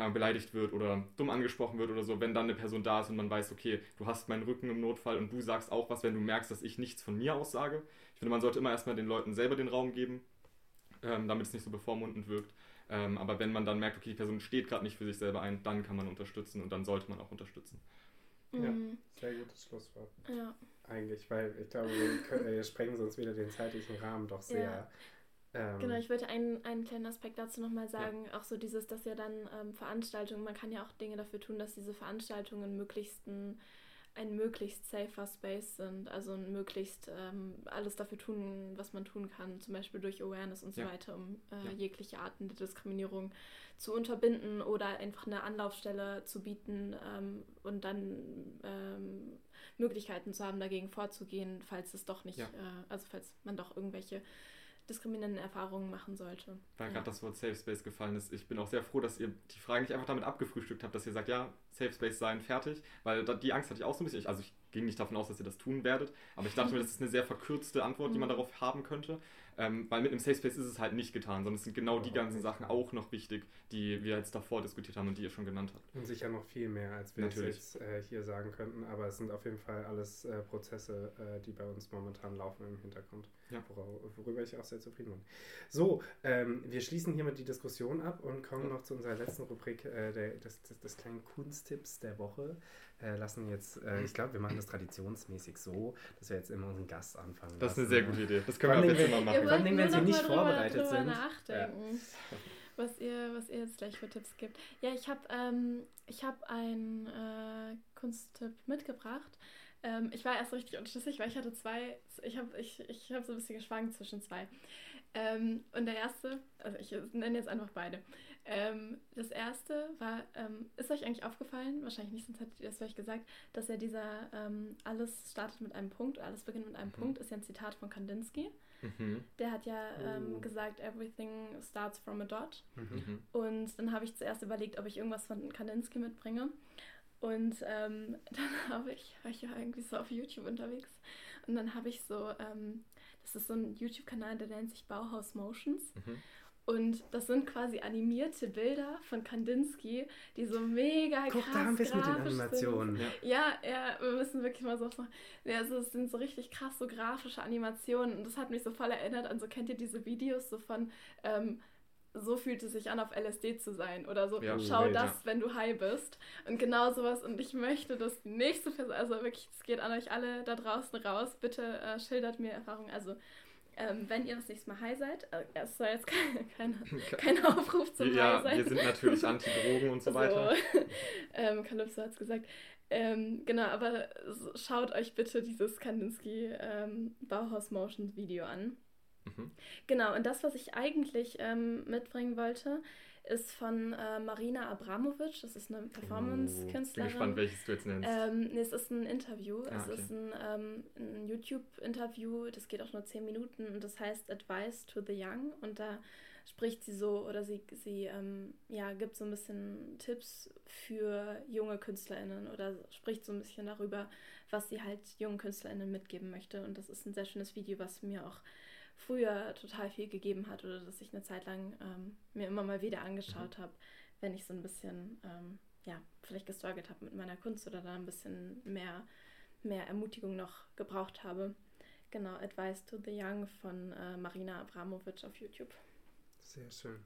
Ahnung, beleidigt wird oder dumm angesprochen wird oder so, wenn dann eine Person da ist und man weiß, okay, du hast meinen Rücken im Notfall und du sagst auch was, wenn du merkst, dass ich nichts von mir aus sage. Ich finde, man sollte immer erstmal den Leuten selber den Raum geben, ähm, damit es nicht so bevormundend wirkt. Ähm, aber wenn man dann merkt, okay, die Person steht gerade nicht für sich selber ein, dann kann man unterstützen und dann sollte man auch unterstützen. Ja. Mhm. Sehr gutes Schlusswort. ja. Eigentlich, weil ich glaube, wir können, äh, sprengen sonst wieder den zeitlichen Rahmen doch sehr. Ähm, Genau, ich wollte einen, einen kleinen Aspekt dazu nochmal sagen. Auch so dieses, dass ja dann ähm, Veranstaltungen, man kann ja auch Dinge dafür tun, dass diese Veranstaltungen möglichst ein, ein möglichst safer Space sind. Also möglichst ähm, alles dafür tun, was man tun kann, zum Beispiel durch Awareness und so Ja. weiter, um äh, Ja. jegliche Arten der Diskriminierung zu unterbinden oder einfach eine Anlaufstelle zu bieten ähm, und dann ähm, Möglichkeiten zu haben, dagegen vorzugehen, falls es doch nicht, Ja. äh, also falls man doch irgendwelche diskriminierenden Erfahrungen machen sollte. Weil Ja. gerade das Wort Safe Space gefallen ist. Ich bin auch sehr froh, dass ihr die Frage nicht einfach damit abgefrühstückt habt, dass ihr sagt, ja, Safe Space sein, fertig. Weil die Angst hatte ich auch so ein bisschen. Also ich ging nicht davon aus, dass ihr das tun werdet. Aber ich dachte mir, das ist eine sehr verkürzte Antwort, die man Mhm. darauf haben könnte. Ähm, weil mit einem Safe Space ist es halt nicht getan, sondern es sind genau die ganzen Sachen auch noch wichtig, die wir jetzt davor diskutiert haben und die ihr schon genannt habt. Und sicher noch viel mehr, als wir jetzt äh, hier sagen könnten, aber es sind auf jeden Fall alles äh, Prozesse, äh, die bei uns momentan laufen im Hintergrund, ja. worüber ich auch sehr zufrieden bin. So, ähm, wir schließen hiermit die Diskussion ab und kommen noch zu unserer letzten Rubrik äh, der, des, des, des, kleinen Kunsttipps der Woche. Äh, lassen jetzt, äh, ich glaube, wir machen das traditionsmäßig so, dass wir jetzt immer unseren Gast anfangen. Das ist eine sehr gute Idee. Das können wir jetzt immer machen. Vor allem, wenn sie nicht vorbereitet drüber sind. Nachdenken. Ja. Was ihr, was ihr jetzt gleich für Tipps gibt. Ja, ich habe ähm, hab einen äh, Kunsttipp mitgebracht. Ähm, ich war erst richtig unschlüssig, weil ich hatte zwei, ich habe ich, ich hab so ein bisschen geschwankt zwischen zwei. Ähm, und der erste, also ich nenne jetzt einfach beide. Ähm, das erste war, ähm, ist euch eigentlich aufgefallen, wahrscheinlich nicht, sonst hättet ihr das vielleicht gesagt, dass ja dieser ähm, alles startet mit einem Punkt, alles beginnt mit einem mhm. Punkt, ist ja ein Zitat von Kandinsky. Mhm. Der hat ja ähm, oh. gesagt, everything starts from a dot. Mhm. Und dann habe ich zuerst überlegt, ob ich irgendwas von Kandinsky mitbringe. Und ähm, dann habe ich, war ich ja irgendwie so auf YouTube unterwegs. Und dann habe ich so, ähm, das ist so ein YouTube-Kanal, der nennt sich Bauhaus Motions. Mhm. Und das sind quasi animierte Bilder von Kandinsky, die so mega Guck, krass da haben wir es mit den Animationen. Sind. Ja. ja, ja, wir müssen wirklich mal so was machen. Ja, also es sind so richtig krass so grafische Animationen und das hat mich so voll erinnert an so, kennt ihr diese Videos so von, ähm, so fühlt es sich an, auf LSD zu sein oder so, ja, schau Welt, das, ja. wenn du high bist. Und genau sowas und ich möchte das nächste, also wirklich, es geht an euch alle da draußen raus, bitte äh, schildert mir Erfahrungen, also ähm, wenn ihr das nächste Mal high seid, äh, es soll jetzt kein, kein, kein Aufruf zum ja, High sein. wir sind natürlich Anti-Drogen und so weiter. So, ähm, Kalypso hat es gesagt. Ähm, genau, aber schaut euch bitte dieses Kandinsky ähm, Bauhaus Motion Video an. Mhm. Genau, und das, was ich eigentlich ähm, mitbringen wollte, ist von äh, Marina Abramovic. Das ist eine Performance-Künstlerin. Ich bin gespannt, welches du jetzt nennst. Ähm, nee, es ist ein Interview. Ah, es okay. ist ein, ähm, ein YouTube-Interview. Das geht auch nur 10 Minuten und das heißt Advice to the Young. Und da spricht sie so oder sie, sie ähm, ja, gibt so ein bisschen Tipps für junge KünstlerInnen oder spricht so ein bisschen darüber, was sie halt jungen KünstlerInnen mitgeben möchte. Und das ist ein sehr schönes Video, was mir auch früher total viel gegeben hat oder dass ich eine Zeit lang ähm, mir immer mal wieder angeschaut mhm. habe, wenn ich so ein bisschen, ähm, ja, vielleicht gestruggelt habe mit meiner Kunst oder da ein bisschen mehr, mehr Ermutigung noch gebraucht habe. Genau, Advice to the Young von äh, Marina Abramovic auf YouTube. Sehr schön.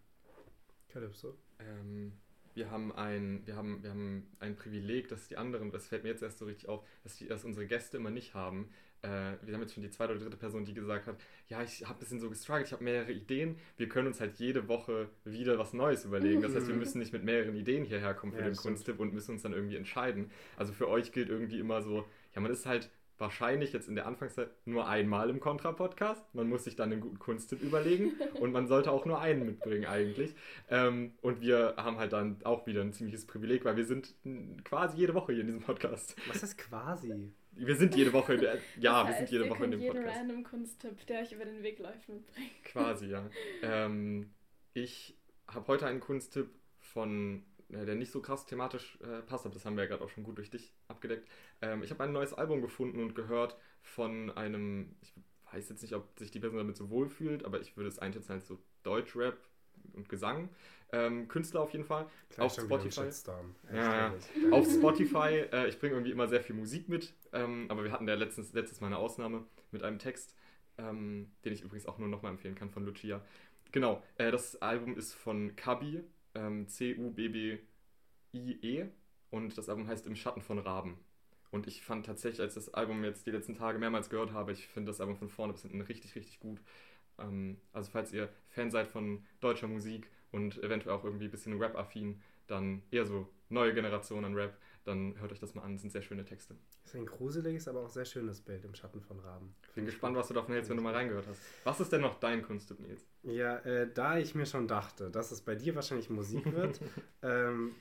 Calypso? Ähm, wir haben ein, wir haben, wir haben ein Privileg, das die anderen, das fällt mir jetzt erst so richtig auf, dass, die, dass unsere Gäste immer nicht haben, äh, wir haben jetzt schon die zweite oder dritte Person, die gesagt hat, ja, ich habe ein bisschen so gestruggelt, ich habe mehrere Ideen. Wir können uns halt jede Woche wieder was Neues überlegen. Das heißt, wir müssen nicht mit mehreren Ideen hierher kommen für ja, den Kunsttipp und müssen uns dann irgendwie entscheiden. Also für euch gilt irgendwie immer so, ja, man ist halt wahrscheinlich jetzt in der Anfangszeit nur einmal im Contra-Podcast. Man muss sich dann einen guten Kunsttipp überlegen und man sollte auch nur einen mitbringen eigentlich. Ähm, und wir haben halt dann auch wieder ein ziemliches Privileg, weil wir sind quasi jede Woche hier in diesem Podcast. Was ist quasi? Wir sind jede Woche, der, ja, das heißt, wir sind jede Woche in dem jeden Podcast. random Kunsttipp, der euch über den Weg läuft, mitbringen. Quasi, ja. ähm, ich habe heute einen Kunsttipp von, äh, der nicht so krass thematisch äh, passt, aber das haben wir ja gerade auch schon gut durch dich abgedeckt. Ähm, ich habe ein neues Album gefunden und gehört von einem, ich weiß jetzt nicht, ob sich die Person damit so wohl fühlt, aber ich würde es einschätzen als so Deutschrap und Gesang. Ähm, Künstler auf jeden Fall. Gleich auf Spotify. Ja, ja. Auf Spotify. Äh, ich bringe irgendwie immer sehr viel Musik mit, ähm, aber wir hatten ja letztens, letztes Mal eine Ausnahme mit einem Text, ähm, den ich übrigens auch nur nochmal empfehlen kann von Lucia. Genau, äh, das Album ist von Kabi, ähm, C-U-B-B-I-E und das Album heißt Im Schatten von Raben. Und ich fand tatsächlich, als das Album jetzt die letzten Tage mehrmals gehört habe, ich finde das Album von vorne bis hinten richtig, richtig gut. Ähm, also falls ihr Fan seid von deutscher Musik und eventuell auch irgendwie ein bisschen Rap-affin, dann eher so neue Generation an Rap, dann hört euch das mal an, das sind sehr schöne Texte. Das ist ein gruseliges, aber auch sehr schönes Bild im Schatten von Raben. Ich bin gespannt, was du davon hältst, wenn du mal reingehört hast. Was ist denn noch dein Kunststück, Nils? Ja, äh, da ich mir schon dachte, dass es bei dir wahrscheinlich Musik wird, ähm,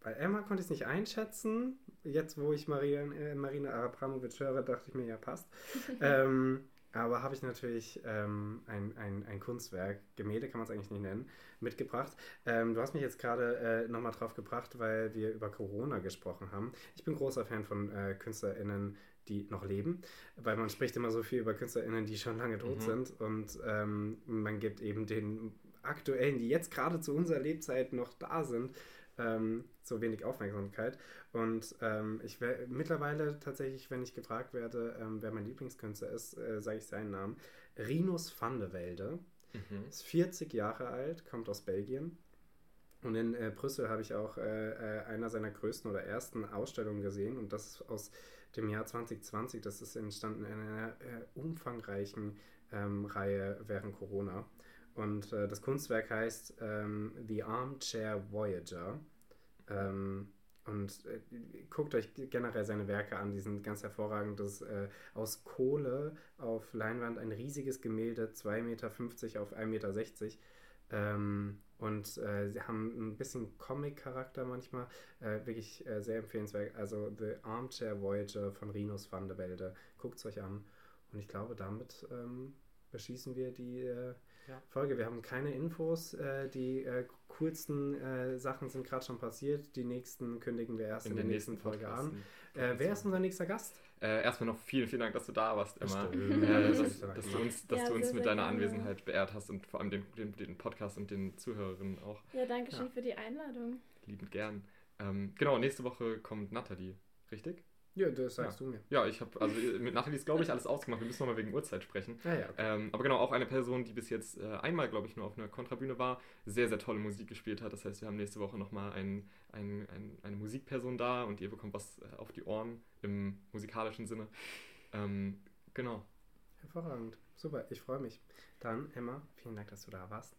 bei Emma konnte ich es nicht einschätzen. Jetzt, wo ich Maria, äh, Marina Abramovic höre, dachte ich mir, ja, passt. ähm, aber habe ich natürlich ähm, ein, ein, ein Kunstwerk, Gemälde kann man es eigentlich nicht nennen, mitgebracht. Ähm, du hast mich jetzt gerade äh, nochmal drauf gebracht, weil wir über Corona gesprochen haben. Ich bin großer Fan von äh, KünstlerInnen, die noch leben, weil man spricht immer so viel über KünstlerInnen, die schon lange tot Mhm. sind und ähm, man gibt eben den aktuellen, die jetzt gerade zu unserer Lebzeit noch da sind, ähm, so wenig Aufmerksamkeit. Und ähm, ich wär, mittlerweile tatsächlich, wenn ich gefragt werde, ähm, wer mein Lieblingskünstler ist, äh, sage ich seinen Namen. Rinus van de Velde. Mhm. Ist 40 Jahre alt, kommt aus Belgien. Und in äh, Brüssel habe ich auch äh, äh, einer seiner größten oder ersten Ausstellungen gesehen. Und das ist aus dem Jahr 2020. Das ist entstanden in einer äh, umfangreichen ähm, Reihe während Corona. Und äh, das Kunstwerk heißt ähm, The Armchair Voyager. Ähm, und äh, guckt euch generell seine Werke an, die sind ganz hervorragend. Das ist äh, aus Kohle auf Leinwand ein riesiges Gemälde, 2,50 Meter auf 1,60 Meter. Ähm, und äh, sie haben ein bisschen Comic-Charakter manchmal. Äh, wirklich äh, sehr empfehlenswert. Also The Armchair Voyager von Rinus van der Velde. Guckt es euch an. Und ich glaube, damit ähm, beschließen wir die äh, Ja. Folge. Wir haben keine Infos. Äh, die äh, coolsten äh, Sachen sind gerade schon passiert. Die nächsten kündigen wir erst in, der nächsten, Folge an. Äh, wer ist unser nächster Gast? Äh, erstmal noch vielen, vielen Dank, dass du da warst, Emma. Äh, Das dass, dass stark du uns, dass Ja, du uns sehr, mit sehr deiner gerne. Anwesenheit beehrt hast und vor allem den, den, den Podcast und den Zuhörerinnen auch Ja, danke schön Ja. für die Einladung. liebend gern. Ähm, genau, nächste Woche kommt Nathalie, richtig? Ja, das sagst du mir. Ja, ich habe, also mit Nathalie ist, glaube ich, alles ausgemacht. Wir müssen nochmal wegen Uhrzeit sprechen. Ja, ja. Okay. Ähm, aber genau, auch eine Person, die bis jetzt äh, einmal, glaube ich, nur auf einer Kontrabühne war, sehr, sehr tolle Musik gespielt hat. Das heißt, wir haben nächste Woche nochmal ein, ein, ein, eine Musikperson da und ihr bekommt was äh, auf die Ohren im musikalischen Sinne. Ähm, genau. Hervorragend. Super, ich freue mich. Dann, Emma, vielen Dank, dass du da warst.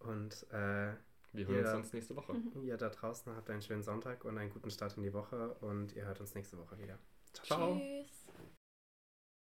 Und äh, Wir hören uns Ja. sonst nächste Woche. ihr da draußen habt einen schönen Sonntag und einen guten Start in die Woche und ihr hört uns nächste Woche wieder. Ciao. Tschüss.